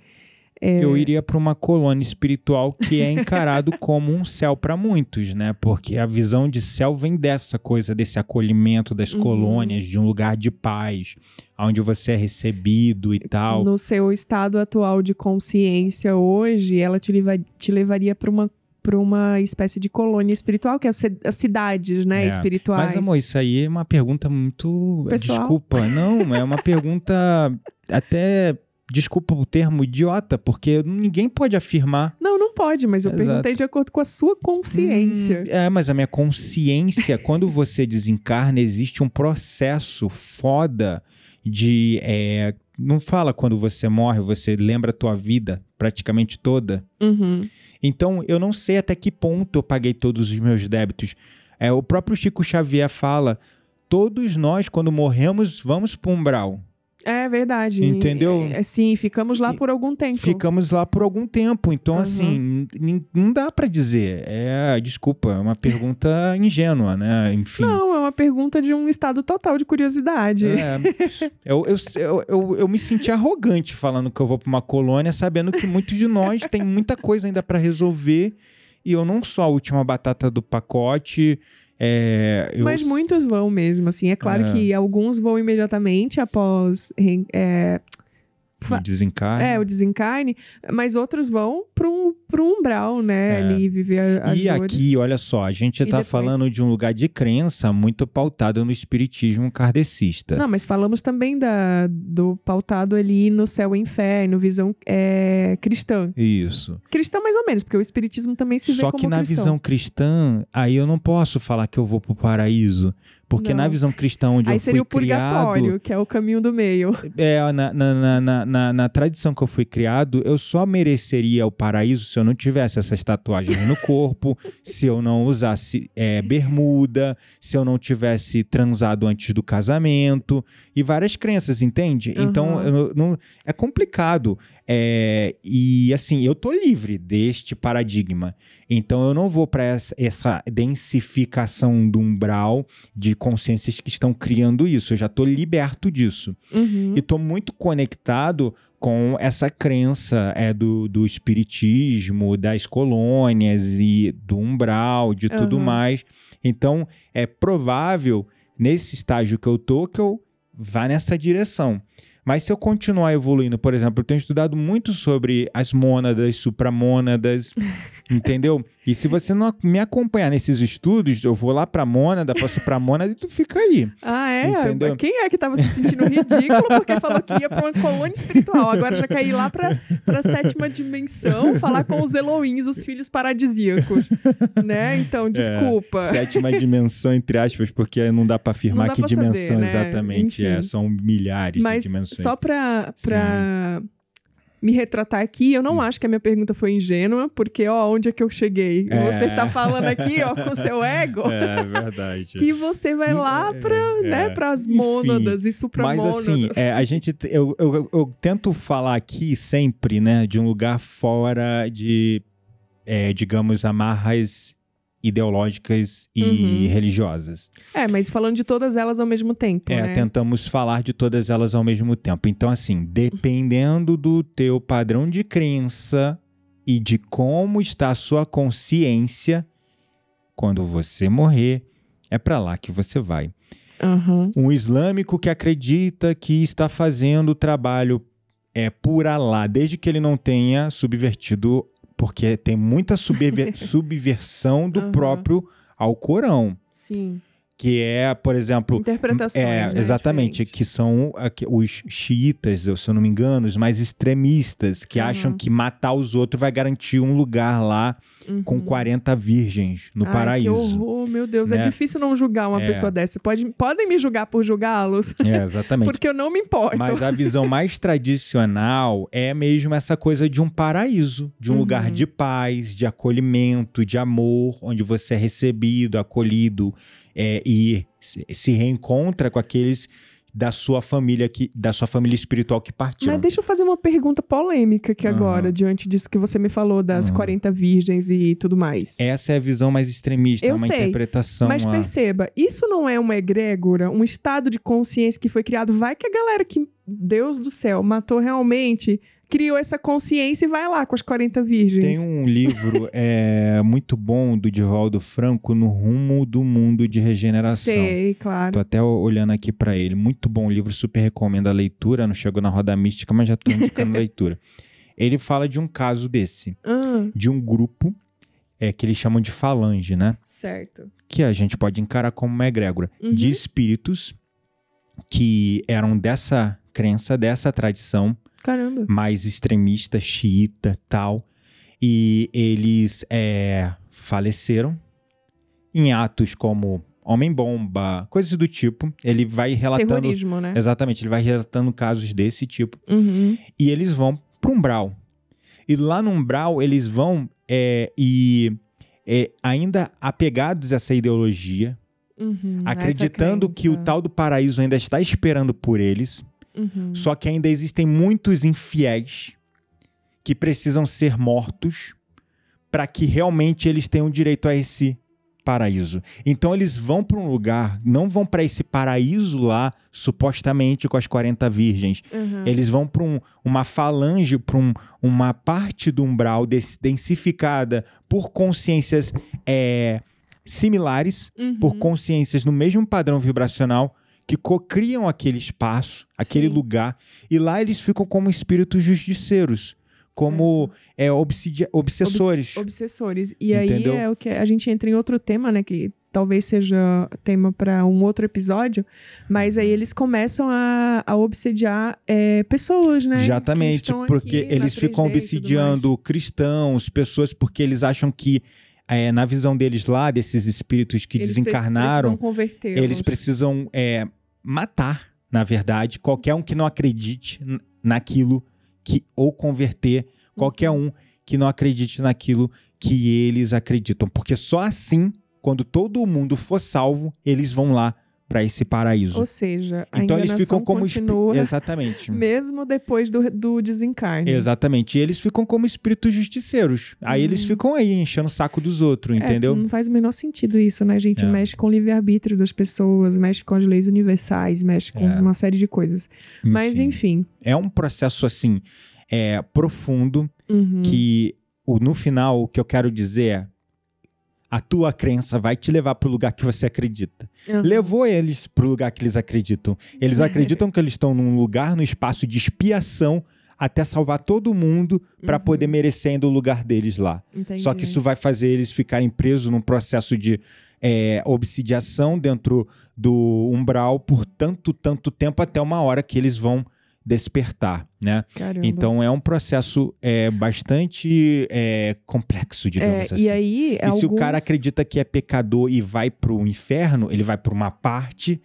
É, Eu iria para uma colônia espiritual que é encarado <laughs> como um céu para muitos, né? Porque a visão de céu vem dessa coisa, desse acolhimento das Uhum. colônias, de um lugar de paz, onde você é recebido e tal. No seu estado atual de consciência hoje, ela te, leva- te levaria para uma para uma espécie de colônia espiritual, que é as, ci- as cidades, né, É. espirituais. Mas, amor, isso aí é uma pergunta muito. Pessoal? Desculpa, não, é uma pergunta até. Desculpa o termo idiota, porque ninguém pode afirmar. Não, não pode, mas eu Exato. perguntei de acordo com a sua consciência. Hum, é, mas a minha consciência, quando você desencarna, existe um processo foda de. é, não fala quando você morre, você lembra a tua vida praticamente toda. Uhum. Então, eu não sei até que ponto eu paguei todos os meus débitos. É, o próprio Chico Xavier fala: todos nós, quando morremos, vamos para umbral. É verdade. Entendeu? É, sim, ficamos lá por algum tempo. Ficamos lá por algum tempo. Então, Uhum. assim, não dá para dizer. É, desculpa, é uma pergunta <laughs> ingênua, né? Enfim. Não, é uma pergunta de um estado total de curiosidade. É, <laughs> eu, eu, eu, eu, eu me senti arrogante falando que eu vou para uma colônia, sabendo que muitos de nós tem muita coisa ainda para resolver e eu não sou a última batata do pacote. É, eu Mas muitos vão mesmo, assim. É claro É. que alguns vão imediatamente após é, fa- desencarne. é, o desencarne, mas outros vão para um, pro umbral, né? É. Ali viver as E dores. aqui, olha só, a gente está depois- falando de um lugar de crença muito pautado no espiritismo kardecista. Não, mas falamos também da, do pautado ali no céu e inferno, visão é, cristã. Isso. Cristã mais ou menos, porque o espiritismo também se vê Só que na cristão. visão cristã, aí eu não posso falar que eu vou pro paraíso. Porque Não. na visão cristã onde Aí eu seria fui o purgatório, criado, que é o caminho do meio. é, na, na, na, na, na- na tradição que eu fui criado, eu só mereceria o paraíso se eu não tivesse essas tatuagens no corpo, <laughs> se eu não usasse é, bermuda, se eu não tivesse transado antes do casamento e várias crenças, entende? Então Aham. eu não- é complicado. É, e assim, eu tô livre deste paradigma. Então eu não vou para essa, essa densificação do umbral de consciências que estão criando isso. Eu já tô liberto disso. Uhum. E tô muito conectado com essa crença é, do, do espiritismo, das colônias e do umbral, de tudo Aham. mais. Então, é provável, nesse estágio que eu tô, que eu vá nessa direção. Mas se eu continuar evoluindo, por exemplo, eu tenho estudado muito sobre as mônadas, supramônadas, <laughs> entendeu? E se você não me acompanhar nesses estudos, eu vou lá pra mônada, passo pra mônada e tu fica aí. Ah, é? Entendeu? Quem é que tava se sentindo ridículo porque falou que ia pra uma colônia espiritual? Agora já quer ir lá pra, pra sétima dimensão falar com os Elohims, os filhos paradisíacos. né? Então, desculpa. Sétima dimensão, entre aspas, porque não dá pra afirmar dá que pra saber, dimensão né? exatamente é. Enfim. São milhares Mas de dimensões. só pra me retratar aqui, eu não Hum. acho que a minha pergunta foi ingênua, porque, ó, onde é que eu cheguei? É. Você tá falando aqui, ó, com seu <laughs> ego, É verdade. que você vai lá pra, É, né, é. pras Enfim, mônadas e Mas supramônadas. assim, é, a gente, eu, eu, eu- eu tento falar aqui sempre, né, de um lugar fora de, é, digamos, amarras ideológicas e Uhum. religiosas. É, mas falando de todas elas ao mesmo tempo, É, né? tentamos falar de todas elas ao mesmo tempo. Então, assim, dependendo do teu padrão de crença e de como está a sua consciência, quando você morrer, é para lá que você vai. Aham. Um islâmico que acredita que está fazendo o trabalho é por Alá, desde que ele não tenha subvertido, porque tem muita subver- <laughs> subversão do Aham. próprio Alcorão, Sim. Que é, por exemplo, Interpretações. é, né, exatamente, diferentes. que são os xiitas, se eu não me engano, os mais extremistas, que Aham. acham que matar os outros vai garantir um lugar lá com Uhum. 40 virgens no Ai, paraíso. Que horror, meu Deus. É né? difícil não julgar uma É. pessoa dessa. Pode, podem me julgar por julgá-los, É, exatamente. porque eu não me importo. Mas a visão mais tradicional é mesmo essa coisa de um paraíso, de um Uhum. lugar de paz, de acolhimento, de amor, onde você é recebido, acolhido é, e se reencontra com aqueles da sua família que da sua família espiritual que partiram. Mas deixa eu fazer uma pergunta polêmica aqui Aham. agora, diante disso que você me falou das Aham. 40 virgens e tudo mais. Essa é a visão mais extremista, é Eu uma sei, interpretação. Mas a- perceba, isso não é uma egrégora, um estado de consciência que foi criado. Vai que a galera que, Deus do céu, matou realmente, criou essa consciência e vai lá com as 40 virgens. Tem um livro <laughs> é, muito bom do Divaldo Franco, No Rumo do Mundo de Regeneração. Sei, Tô claro. até olhando aqui pra ele. Muito bom livro, super recomendo a leitura. Não chegou na roda mística, mas já tô indicando a <laughs> leitura. Ele fala de um caso desse, Ah, de um grupo é, que eles chamam de falange, né? certo. Que a gente pode encarar como uma egrégora Uhum. de espíritos que eram dessa crença, dessa tradição, Caramba. mais extremista, xiita, tal. E eles é, faleceram em atos como homem-bomba, coisas do tipo. Ele vai relatando. Terrorismo, né? Exatamente, ele vai relatando casos desse tipo. Uhum. E eles vão para umbral. E lá no umbral, eles vão é, e é, ainda apegados a essa ideologia, Uhum. Essa acreditando que o tal do paraíso ainda está esperando por eles. Uhum. Só que ainda existem muitos infiéis que precisam ser mortos para que realmente eles tenham direito a esse paraíso. Então eles vão para um lugar, não vão para esse paraíso lá, supostamente com as 40 virgens. Uhum. Eles vão para um, uma falange, para um, uma parte do umbral densificada por consciências é, similares Uhum. por consciências no mesmo padrão vibracional que cocriam aquele espaço, aquele Sim. lugar, e lá eles ficam como espíritos justiceiros, como é, obsidia, obsessores. Obs obsessores. E Entendeu? aí é o que a gente entra em outro tema, né? Que talvez seja tema para um outro episódio, mas aí eles começam a, a obsediar é, pessoas, né? Exatamente, porque eles 3D ficam tudo obsidiando cristãos, pessoas, porque eles acham que, é, na visão deles lá, desses espíritos que. Eles desencarnaram, precisam eles precisam é, matar, na verdade, qualquer um que não acredite naquilo que ou converter qualquer Uhum. um que não acredite naquilo que eles acreditam, porque só assim, quando todo mundo for salvo, eles vão lá para esse paraíso. Ou seja, a então eles ficam como continua exatamente. <laughs> mesmo depois do, do desencarne. Exatamente. E eles ficam como espíritos justiceiros. Aí eles Uhum. ficam aí enchendo o saco dos outros, É, entendeu? não faz o menor sentido isso, né, gente? É. Mexe com o livre-arbítrio das pessoas, mexe com as leis universais, mexe com É. uma série de coisas. Mas, enfim. É um processo assim, é, profundo, Uhum. que no final o que eu quero dizer é a tua crença vai te levar para o lugar que você acredita. Uhum. Levou eles para o lugar que eles acreditam. Eles acreditam que eles estão num lugar, num espaço de expiação até salvar todo mundo para Uhum. poder merecer ainda o lugar deles lá. Entendi. Só que isso vai fazer eles ficarem presos num processo de é, obsidiação dentro do umbral por tanto, tanto tempo até uma hora que eles vão despertar, né? Caramba. Então é um processo é, bastante é, complexo, É, digamos assim. E aí, E se o cara alguns- acredita que é pecador e vai pro inferno, ele vai para uma parte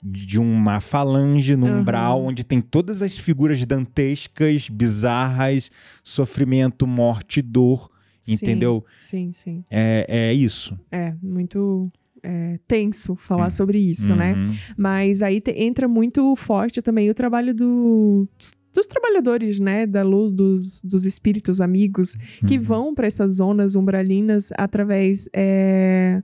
de uma falange no Aham. umbral onde tem todas as figuras dantescas, bizarras, sofrimento, morte, dor, Sim, entendeu? Sim, sim. É, é isso. É, muito é, tenso falar sobre isso, né? Uhum. Mas aí te- entra muito forte também o trabalho do- dos trabalhadores, né? Da luz, dos, dos espíritos amigos, que Uhum. vão para essas zonas umbralinas através. é,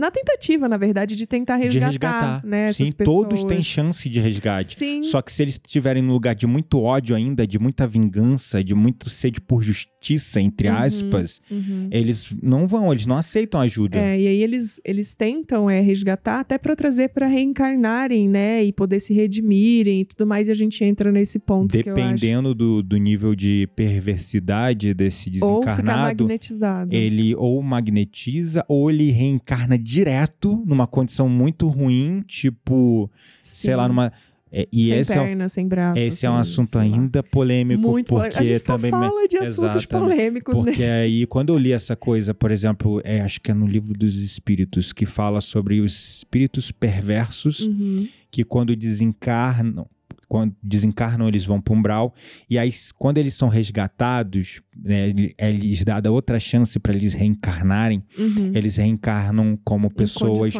na tentativa, na verdade, de tentar De resgatar, resgatar. né? Sim, todos têm chance de resgate. Sim. Só que se eles estiverem num lugar de muito ódio ainda, de muita vingança, de muito sede por justiça, entre Uhum. aspas, Uhum. eles não vão, eles não aceitam ajuda. É, e aí eles, eles tentam é, resgatar até para trazer para reencarnarem, né? E poder se redimirem e tudo mais. E a gente entra nesse ponto. Dependendo do, do nível de perversidade desse Ou desencarnado, magnetizado. ele ou magnetiza ou ele reencarna direto numa condição muito ruim, tipo, sei Sim. lá, numa. é, e sem esse é, perna, sem braço. esse é um sem- assunto sei ainda polêmico, Muito polêmico. porque A gente também. fala de assuntos polêmicos Porque nesse... aí, quando eu li essa coisa, por exemplo, é, acho que é no livro dos espíritos, que fala sobre os espíritos perversos Uhum. que quando desencarnam, quando desencarnam eles vão para umbral e aí quando eles são resgatados, né, é lhes dada outra chance para eles reencarnarem, Uhum. eles reencarnam como pessoas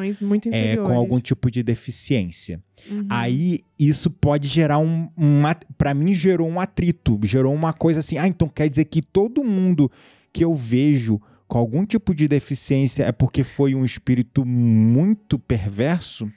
é, com algum tipo de deficiência. Uhum. Aí isso pode gerar um, um para mim gerou um atrito, gerou uma coisa assim, ah, então quer dizer que todo mundo que eu vejo com algum tipo de deficiência é porque foi um espírito muito perverso?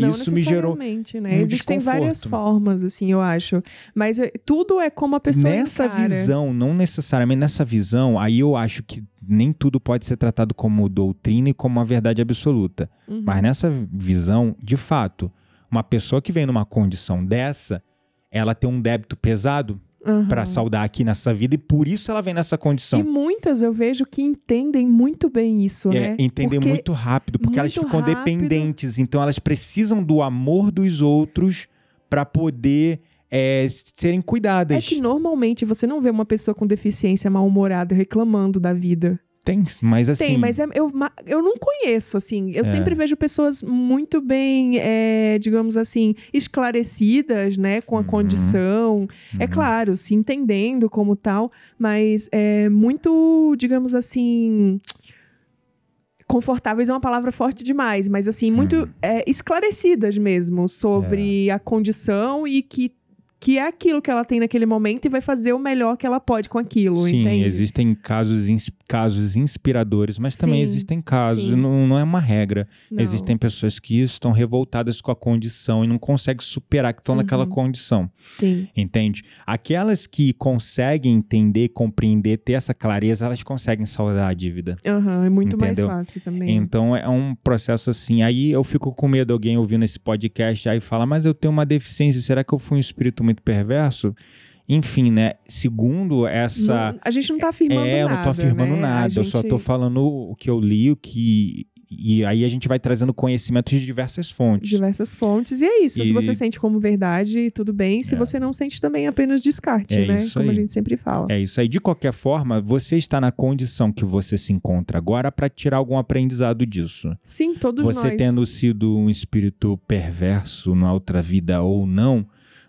Não isso me gerou né? um Existem várias formas, assim, eu acho. Mas é, tudo é como a pessoa nessa encara. visão, não necessariamente nessa visão, aí eu acho que nem tudo pode ser tratado como doutrina e como uma verdade absoluta. Uhum. Mas nessa visão, de fato, uma pessoa que vem numa condição dessa, ela tem um débito pesado Uhum. para saldar aqui nessa vida e por isso ela vem nessa E condição. muitas eu vejo que entendem muito bem isso, É, né? entender Porque muito rápido, porque elas muito ficam rápido. dependentes, então elas precisam do amor dos outros para poder é, serem É cuidadas. que normalmente você não vê uma pessoa com deficiência mal-humorada reclamando da vida. Tem, mas assim. Tem, mas é- eu, eu não conheço, assim. Eu É. sempre vejo pessoas muito bem, é, digamos assim, esclarecidas, né, com a Uhum. condição. É Uhum. claro, se entendendo como tal, mas é muito, digamos assim. Confortáveis é uma palavra forte demais, mas assim, muito Uhum. é, esclarecidas mesmo sobre a condição e que, que é aquilo que ela tem naquele momento e vai fazer o melhor que ela pode com aquilo, Sim, entende? existem casos, ins- casos inspiradores, mas também Sim, existem casos, não, não é uma regra. Não. Existem pessoas que estão revoltadas com a condição e não conseguem superar que estão naquela Uhum. condição, Sim. entende? Aquelas que conseguem entender, compreender, ter essa clareza, elas conseguem saldar a dívida. Aham, é muito Entendeu? mais fácil também. Então é um processo assim. Aí eu fico com medo de alguém ouvindo esse podcast aí fala, mas eu tenho uma deficiência, será que eu fui um espírito muito perverso? enfim, né? Segundo essa. Não- a gente não tá afirmando é, eu nada. não tô afirmando né? nada, A eu só gente- tô falando o que eu li, o que. E aí a gente vai trazendo conhecimentos de diversas fontes. diversas fontes. E é isso. Se E- você sente como verdade, tudo bem. Se É. você não sente, também apenas descarte, É né? Como a aí. gente sempre fala. É isso aí. De qualquer forma, você está na condição que você se encontra agora para tirar algum aprendizado disso. Sim, todos você nós. tendo sido um espírito perverso na outra vida ou não,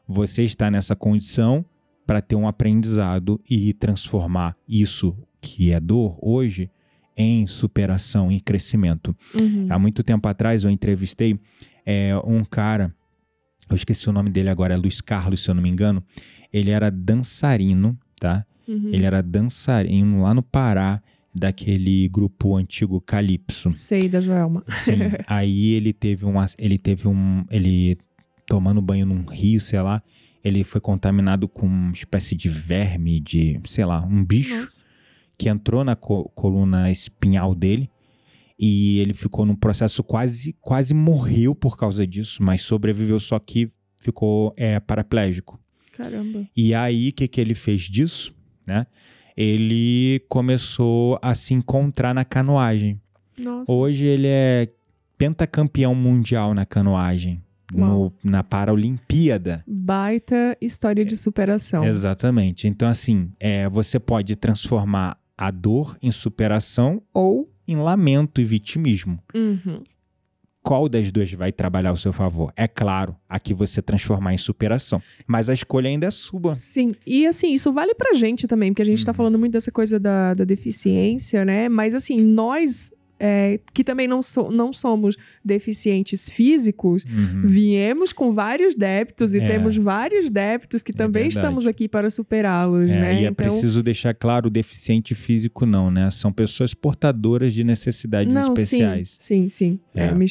você está nessa condição para ter um aprendizado e transformar isso que é dor hoje em superação, em crescimento. Uhum. Há muito tempo atrás eu entrevistei é, um cara, eu esqueci o nome dele agora, é Luiz Carlos, se eu não me engano. Ele era dançarino, tá? Uhum. Ele era dançarino lá no Pará, daquele grupo antigo Calypso. Sei da Joelma. Sim. <laughs> Aí ele teve um, ele teve um, ele tomando banho num rio, sei lá, ele foi contaminado com uma espécie de verme, de, sei lá, um bicho Nossa. que entrou na co- coluna espinhal dele e ele ficou num processo quase, quase morreu por causa disso, mas sobreviveu só que ficou é, paraplégico. Caramba. E aí, o que, que ele fez disso? Né? Ele começou a se encontrar na canoagem. Nossa. Hoje ele é pentacampeão mundial na canoagem, no- na Paralimpíada. Baita história de superação. Exatamente. Então, assim, é, você pode transformar a dor em superação ou em lamento e vitimismo. Uhum. Qual das duas vai trabalhar ao seu favor? É claro, a que você transformar em superação. Mas a escolha ainda é sua. Sim, e assim, isso vale pra gente também, porque a gente tá Uhum. falando muito dessa coisa da, da deficiência, né? Mas assim, nós é, que também não, so- não somos deficientes físicos, Uhum. viemos com vários débitos e É. temos vários débitos que também verdade. estamos aqui para superá-los, É, né? E é preciso deixar claro, deficiente físico não, né? São pessoas portadoras de necessidades não, especiais. Sim, sim, sim. É. É, me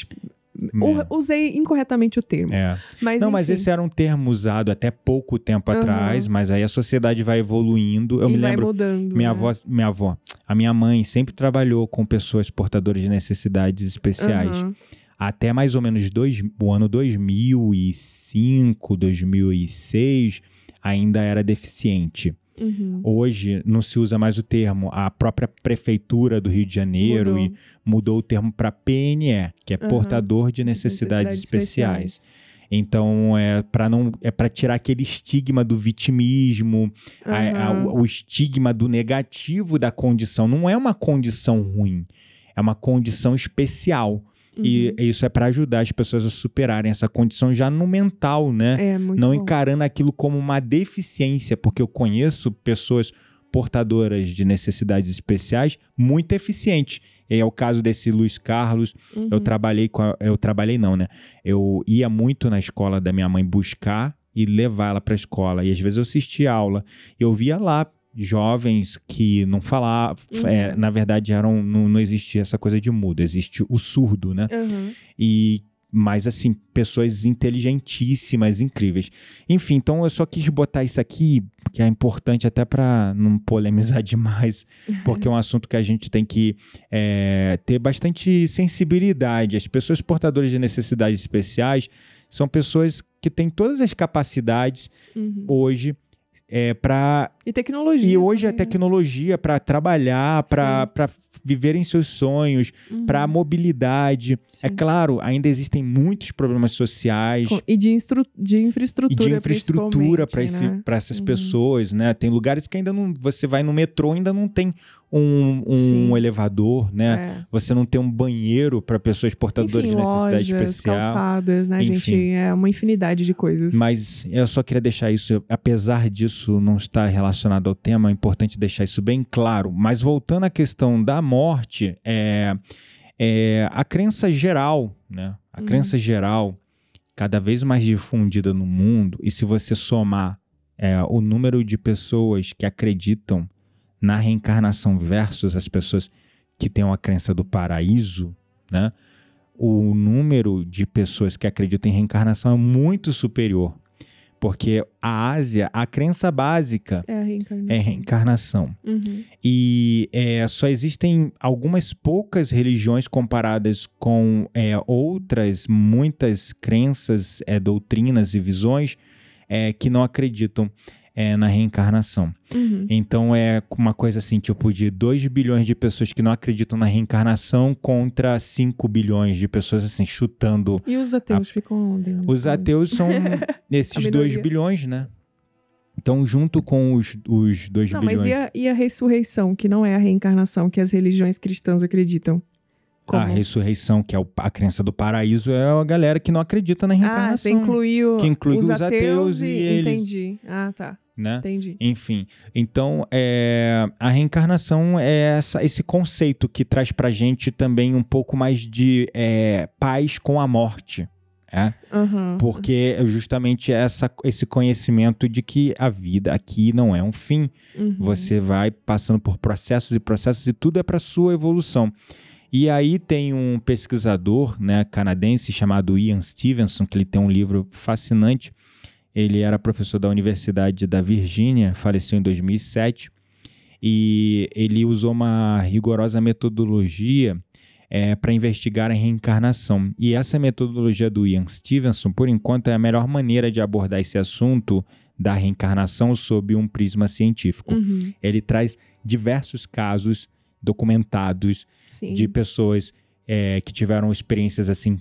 U- Usei incorretamente o termo. É. Mas, Não, mas enfim, esse era um termo usado até pouco tempo Aham. atrás, mas aí a sociedade vai evoluindo. Eu e me lembro, mudando. minha né? avó, minha avó, a minha mãe sempre trabalhou com pessoas portadoras de necessidades especiais. Aham. Até mais ou menos dois, o ano 2005, 2006, ainda era deficiente. Uhum. Hoje não se usa mais o termo. A própria prefeitura do Rio de Janeiro Mudou. e mudou o termo para PNE, que é Aham. portador de necessidades, especiais. Então é para não é para tirar aquele estigma do vitimismo, a- a- Aham. o estigma do negativo da condição. Não é uma condição ruim, é uma condição especial. E Uhum. isso é para ajudar as pessoas a superarem essa condição já no mental, né? É, muito não bom. encarando aquilo como uma deficiência, porque eu conheço pessoas portadoras de necessidades especiais muito eficientes. E é o caso desse Luiz Carlos. Eu Uhum. trabalhei com a, eu trabalhei não, né? Eu ia muito na escola da minha mãe buscar e levar ela para a escola. E às vezes eu assistia aula. Eu via lá jovens que não falavam, Uhum. é, na verdade eram não, não existia essa coisa de mudo, existe o surdo, né? Aham. e mas assim, pessoas inteligentíssimas, incríveis. Enfim, então eu só quis botar isso aqui, que é importante até para não polemizar <laughs> demais, porque é um assunto que a gente tem que é, ter bastante sensibilidade. As pessoas portadoras de necessidades especiais são pessoas que têm todas as capacidades Uhum. hoje é, para E tecnologia. e hoje a também, né? tecnologia para trabalhar, para viverem seus sonhos, Uhum. para mobilidade. É Sim. claro, ainda existem muitos problemas sociais E de, de e infraestrutura. de infraestrutura para né? essas Uhum. pessoas, né? Tem lugares que ainda não. Você vai no metrô, ainda não tem um, um elevador, né? É. Você não tem um banheiro para pessoas portadoras Enfim, de necessidade lojas, especial. calçadas, né, Enfim. gente? É uma infinidade de coisas. Mas eu só queria deixar isso, apesar disso não estar relacionado ao tema, é importante deixar isso bem claro. Mas voltando à questão da morte, é, é a crença geral, né? A Uhum. crença geral, cada vez mais difundida no mundo, e se você somar é, o número de pessoas que acreditam na reencarnação versus as pessoas que têm uma crença do paraíso, né? O número de pessoas que acreditam em reencarnação é muito superior. Porque a Ásia, a crença básica É a reencarnação. é reencarnação. Uhum. E é, só existem algumas poucas religiões comparadas com é, outras, muitas crenças, é, doutrinas e visões é, que não acreditam. É, na reencarnação. Uhum. Então é uma coisa assim, tipo, de 2 bilhões de pessoas que não acreditam na reencarnação contra 5 bilhões de pessoas, assim, chutando. E os ateus ficam onde? Os ateus são esses <laughs> A 2 minoria. bilhões, né? Então, junto com os, os 2 Não, bilhões. mas e a, e a ressurreição, que não é a reencarnação que as religiões cristãs acreditam? Como? A ressurreição, que é a crença do paraíso, é a galera que não acredita na Ah, reencarnação. você incluiu Que inclui os, os ateus e eles. Entendi. Ah, tá. Né? Entendi. Enfim, então é, a reencarnação é essa- esse conceito que traz pra gente também um pouco mais de é, paz com a morte. É? Aham. Porque é justamente essa, esse conhecimento de que a vida aqui não é um fim. Uhum. Você vai passando por processos e processos e tudo é para sua evolução. E aí tem um pesquisador né, canadense chamado Ian Stevenson, que ele tem um livro fascinante. Ele era professor da Universidade da Virgínia, faleceu em 2007, e ele usou uma rigorosa metodologia para investigar a reencarnação. E essa metodologia do Ian Stevenson, por enquanto, é a melhor maneira de abordar esse assunto da reencarnação sob um prisma científico Uhum. ele traz diversos casos documentados Sim. de pessoas é, que tiveram experiências assim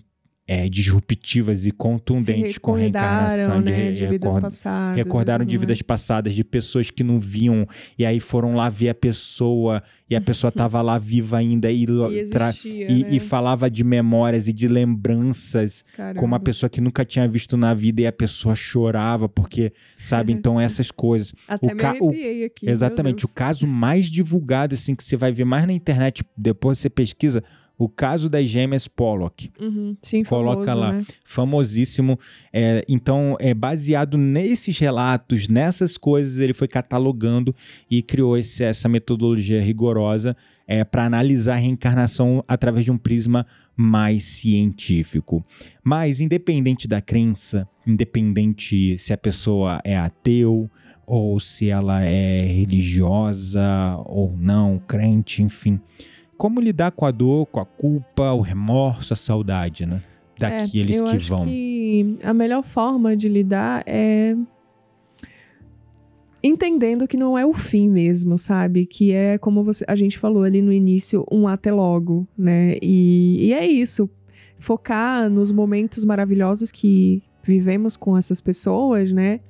é, disruptivas e contundentes com reencarnação, né, de vidas record- passadas. recordaram de vidas passadas, de pessoas que não viam e aí foram lá ver a pessoa e a pessoa estava lá viva ainda e, E tra- existia, e- né? e falava de memórias e de lembranças Caramba. com uma pessoa que nunca tinha visto na vida e a pessoa chorava porque, sabe? Então <laughs> essas coisas. Até o me ca- aqui. Exatamente. O caso mais divulgado, assim, que você vai ver mais na internet, depois você pesquisa, o caso das gêmeas Pollock. Uhum. Sim, Coloca famoso, lá. Né? Famosíssimo. É, então, é baseado nesses relatos, nessas coisas, ele foi catalogando e criou esse- essa metodologia rigorosa é, para analisar a reencarnação através de um prisma mais científico. Mas, independente da crença, independente se a pessoa é ateu ou se ela é religiosa ou não, crente, enfim. Como lidar com a dor, com a culpa, o remorso, a saudade, né? Daqueles é, eu que acho vão. que a melhor forma de lidar é entendendo que não é o fim mesmo, sabe? Que é como você, a gente falou ali no início, um até logo, né? E, e é isso, focar nos momentos maravilhosos que vivemos com essas pessoas, né?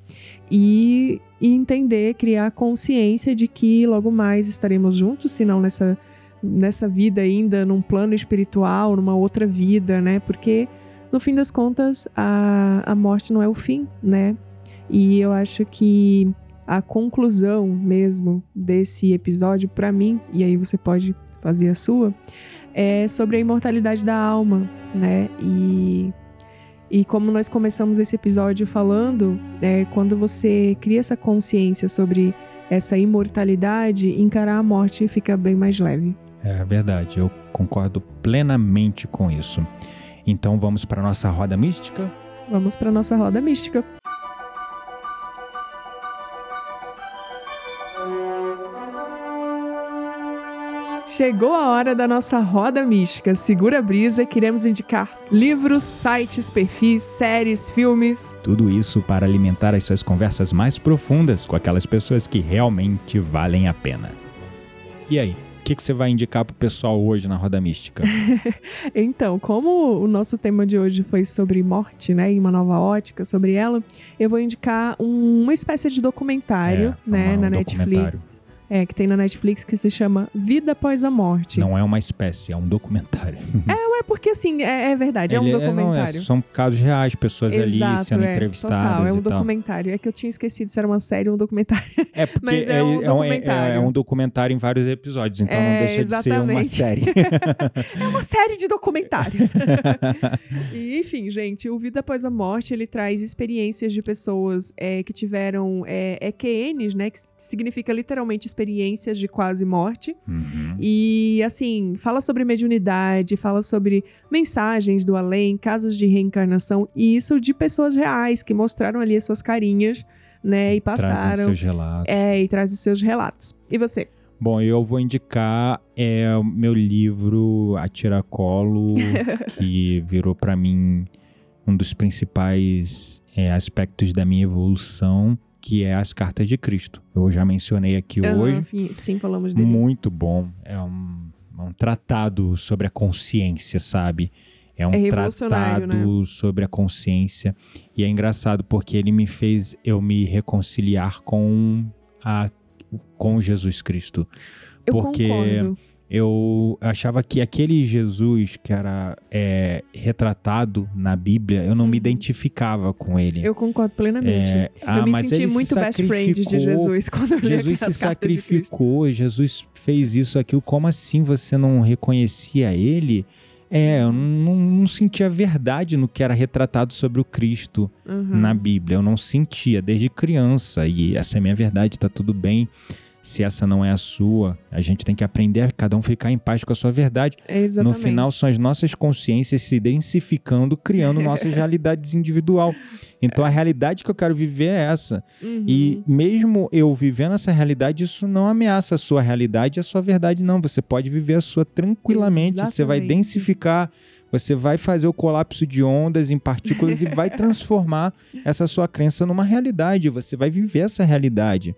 E, e entender, criar consciência de que logo mais estaremos juntos, se não nessa nessa vida ainda, num plano espiritual, numa outra vida, né? Porque no fim das contas a, a morte não é o fim, né? E eu acho que a conclusão mesmo desse episódio para mim, e aí você pode fazer a sua, é sobre a imortalidade da alma, né? E e como nós começamos esse episódio falando, é, quando você cria essa consciência sobre essa imortalidade, encarar a morte fica bem mais leve. É verdade, eu concordo plenamente com isso. Então vamos para nossa roda mística. Vamos para nossa roda mística. Chegou a hora da nossa roda mística. Segura a brisa, queremos indicar livros, sites, perfis, séries, filmes. Tudo isso para alimentar as suas conversas mais profundas com aquelas pessoas que realmente valem a pena. E aí, o que, que você vai indicar pro pessoal hoje na roda mística? <laughs> Então, como o nosso tema de hoje foi sobre morte, né, e uma nova ótica sobre ela, eu vou indicar um- uma espécie de documentário, É, né, uma- na um Netflix. É, que tem na Netflix que se chama Vida Após a Morte. Não é uma espécie, é um documentário. É porque assim, é, é verdade, é um Ele- não, documentário. são casos reais, pessoas ali Exato, sendo é, entrevistadas total, é um documentário. É que eu tinha esquecido se era uma série ou um documentário. <laughs> É porque Mas é um é, documentário. é um documentário em vários episódios, então É, não deixa de ser uma exatamente. série. <laughs> É uma série de documentários. <laughs> e, enfim, gente, o Vida Após a Morte, ele traz experiências de pessoas é, que tiveram é, EQNs, né? Que significa literalmente experiências de quase morte. Uhum. E, assim, fala sobre mediunidade, fala sobre mensagens do além, casos de reencarnação, e isso de pessoas reais que mostraram ali as suas carinhas, né? E Trazem passaram. seus relatos. É, e trazem seus relatos. E você? Bom, eu vou indicar é, meu livro A Tiracolo, <laughs> que virou pra mim um dos principais é, aspectos da minha evolução, que é as cartas de Cristo. Eu já mencionei aqui hoje. sim, falamos dele. Muito bom. É um, é um tratado sobre a consciência, sabe? É um É né? tratado sobre a consciência. E é engraçado porque ele me fez eu me reconciliar com, a, com Jesus Cristo. Eu porque concordo. Eu achava que aquele Jesus que era é, retratado na Bíblia, eu não me Uhum. identificava com ele. Eu concordo plenamente. É, ah, eu me mas senti ele se muito best friend de. Jesus quando eu Jesus se sacrificou, Jesus fez isso, aquilo. Como assim você não reconhecia ele? É, eu não, não sentia verdade no que era retratado sobre o Cristo Uhum. na Bíblia. Eu não sentia desde criança. E essa é a minha verdade, tá tudo bem. Se essa não é a sua, a gente tem que aprender a cada um ficar em paz com a sua verdade. É exatamente. No final, são as nossas consciências se densificando, criando <laughs> nossas realidades individual. Então, a realidade que eu quero viver é essa. Uhum. E mesmo eu vivendo essa realidade, isso não ameaça a sua realidade e a sua verdade, não. Você pode viver a sua tranquilamente, você vai Exatamente. densificar, você vai fazer o colapso de ondas em partículas e vai <laughs> transformar essa sua crença numa realidade. Você vai viver essa realidade.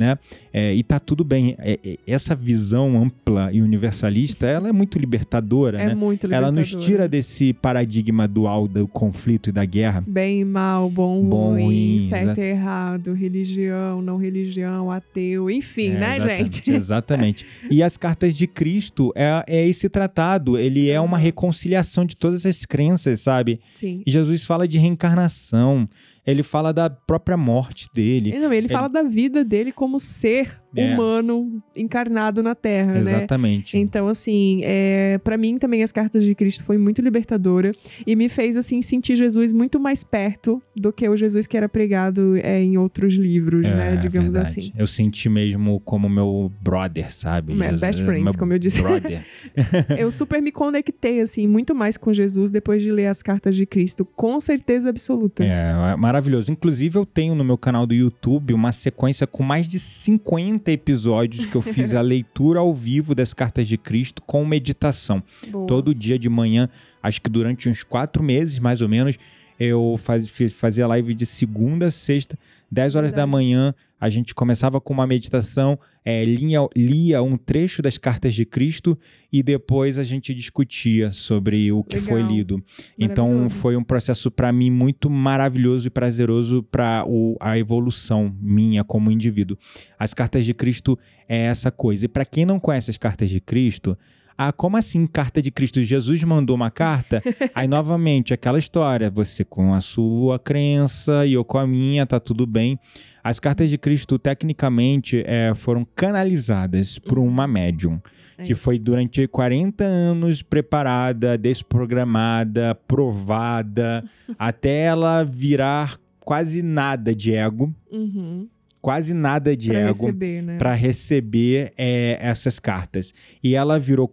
Né? É, e tá tudo bem. É, é, essa visão ampla e universalista, ela é muito libertadora, é né? muito Ela nos libertadora. tira desse paradigma dual do conflito e da guerra. Bem e mal, bom, Bom, ruim, certo e errado, religião, não religião, ateu, enfim, É, né, exatamente, gente? <laughs> Exatamente. E as cartas de Cristo é, é esse tratado. Ele é uma Uhum. reconciliação de todas as crenças, sabe? Sim. E Jesus fala de reencarnação. Ele fala da própria morte dele. E Não, ele fala da vida dele como ser É. humano encarnado na Terra, né? Exatamente. Então, assim, é, para mim também as cartas de Cristo foi muito libertadora e me fez, assim, sentir Jesus muito mais perto do que o Jesus que era pregado é, em outros livros, né? Digamos verdade. assim. Eu senti mesmo como meu brother, sabe? É, Jesus- best friends, meu como eu disse. Brother. <laughs> Eu super me conectei, assim, muito mais com Jesus depois de ler as cartas de Cristo, com certeza absoluta. É, é maravilhoso. Inclusive, eu tenho no meu canal do YouTube uma sequência com mais de 50 episódios que eu fiz a <laughs> leitura ao vivo das cartas de Cristo com meditação. Boa. Todo dia de manhã, acho que durante uns quatro meses, mais ou menos, eu faz, fiz- fazia live de segunda a sexta, 10 horas da Verdade. manhã. A gente começava com uma meditação, é, lia, lia um trecho das cartas de Cristo e depois a gente discutia sobre o que Legal. foi lido. Então foi um processo para mim muito maravilhoso e prazeroso para a evolução minha como indivíduo. As cartas de Cristo é essa coisa. E para quem não conhece as cartas de Cristo, ah, como assim carta de Cristo? Jesus mandou uma carta? <laughs> Aí novamente aquela história, você com a sua crença e eu com a minha, tá tudo bem. As cartas de Cristo tecnicamente é, foram canalizadas por uma médium É que foi durante 40 anos preparada, desprogramada, provada, <laughs> até ela virar quase nada de ego, Uhum. quase nada de Pra ego receber, né? para receber é, essas cartas. E ela virou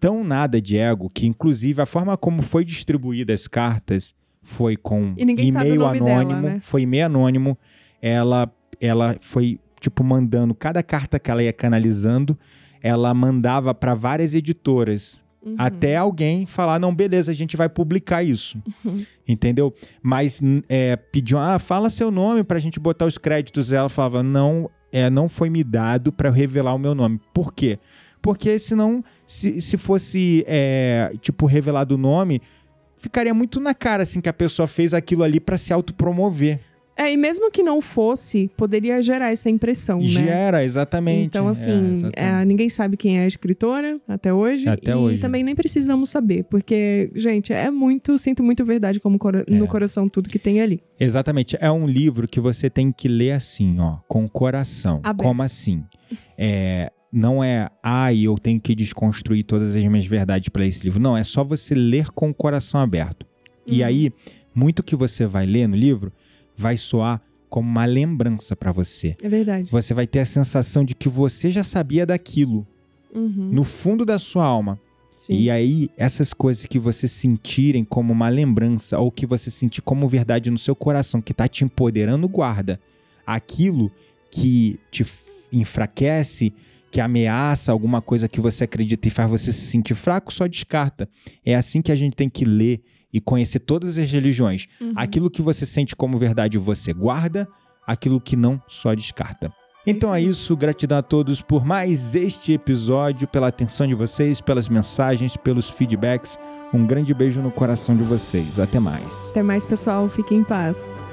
tão nada de ego que, inclusive, a forma como foi distribuída as cartas foi com e-mail nome dela, anônimo, né? foi e-mail anônimo. Ela, ela foi tipo mandando cada carta que ela ia canalizando, ela mandava para várias editoras Uhum. até alguém falar, não, beleza, a gente vai publicar isso. Uhum. Entendeu? Mas é, pediu, ah, fala seu nome pra gente botar os créditos. Ela falava, não, é, não foi me dado eu revelar o meu nome. Por quê? Porque senão, se, se fosse, é, tipo, revelado o nome, ficaria muito na cara, assim, que a pessoa fez aquilo ali pra se autopromover. É, e mesmo que não fosse, poderia gerar essa impressão, né? Gera, exatamente. Então, É, assim, exatamente. é, ninguém sabe quem é a escritora até hoje. Até e hoje. também nem precisamos saber, porque, gente, é muito, sinto muito verdade como cora- É. no coração tudo que tem ali. Exatamente. É um livro que você tem que ler assim, ó, com o coração. Aberto. Como assim? É, não é, ah, eu tenho que desconstruir todas as minhas verdades para esse livro. Não, é só você ler com o coração aberto. E Uhum. aí, muito que você vai ler no livro vai soar como uma lembrança para você. É verdade. Você vai ter a sensação de que você já sabia daquilo Uhum. no fundo da sua alma. Sim. E aí, essas coisas que você sentirem como uma lembrança ou que você sentir como verdade no seu coração, que tá te empoderando, guarda. Aquilo que te enfraquece, que ameaça alguma coisa que você acredita e faz você se sentir fraco, só descarta. É assim que a gente tem que ler e conhecer todas as religiões. Uhum. Aquilo que você sente como verdade, você guarda. aquilo que não só descarta. Então é isso, gratidão a todos por mais este episódio, pela atenção de vocês, pelas mensagens, pelos feedbacks. Um grande beijo no coração de vocês. Até mais. Até mais, pessoal. Fiquem em paz.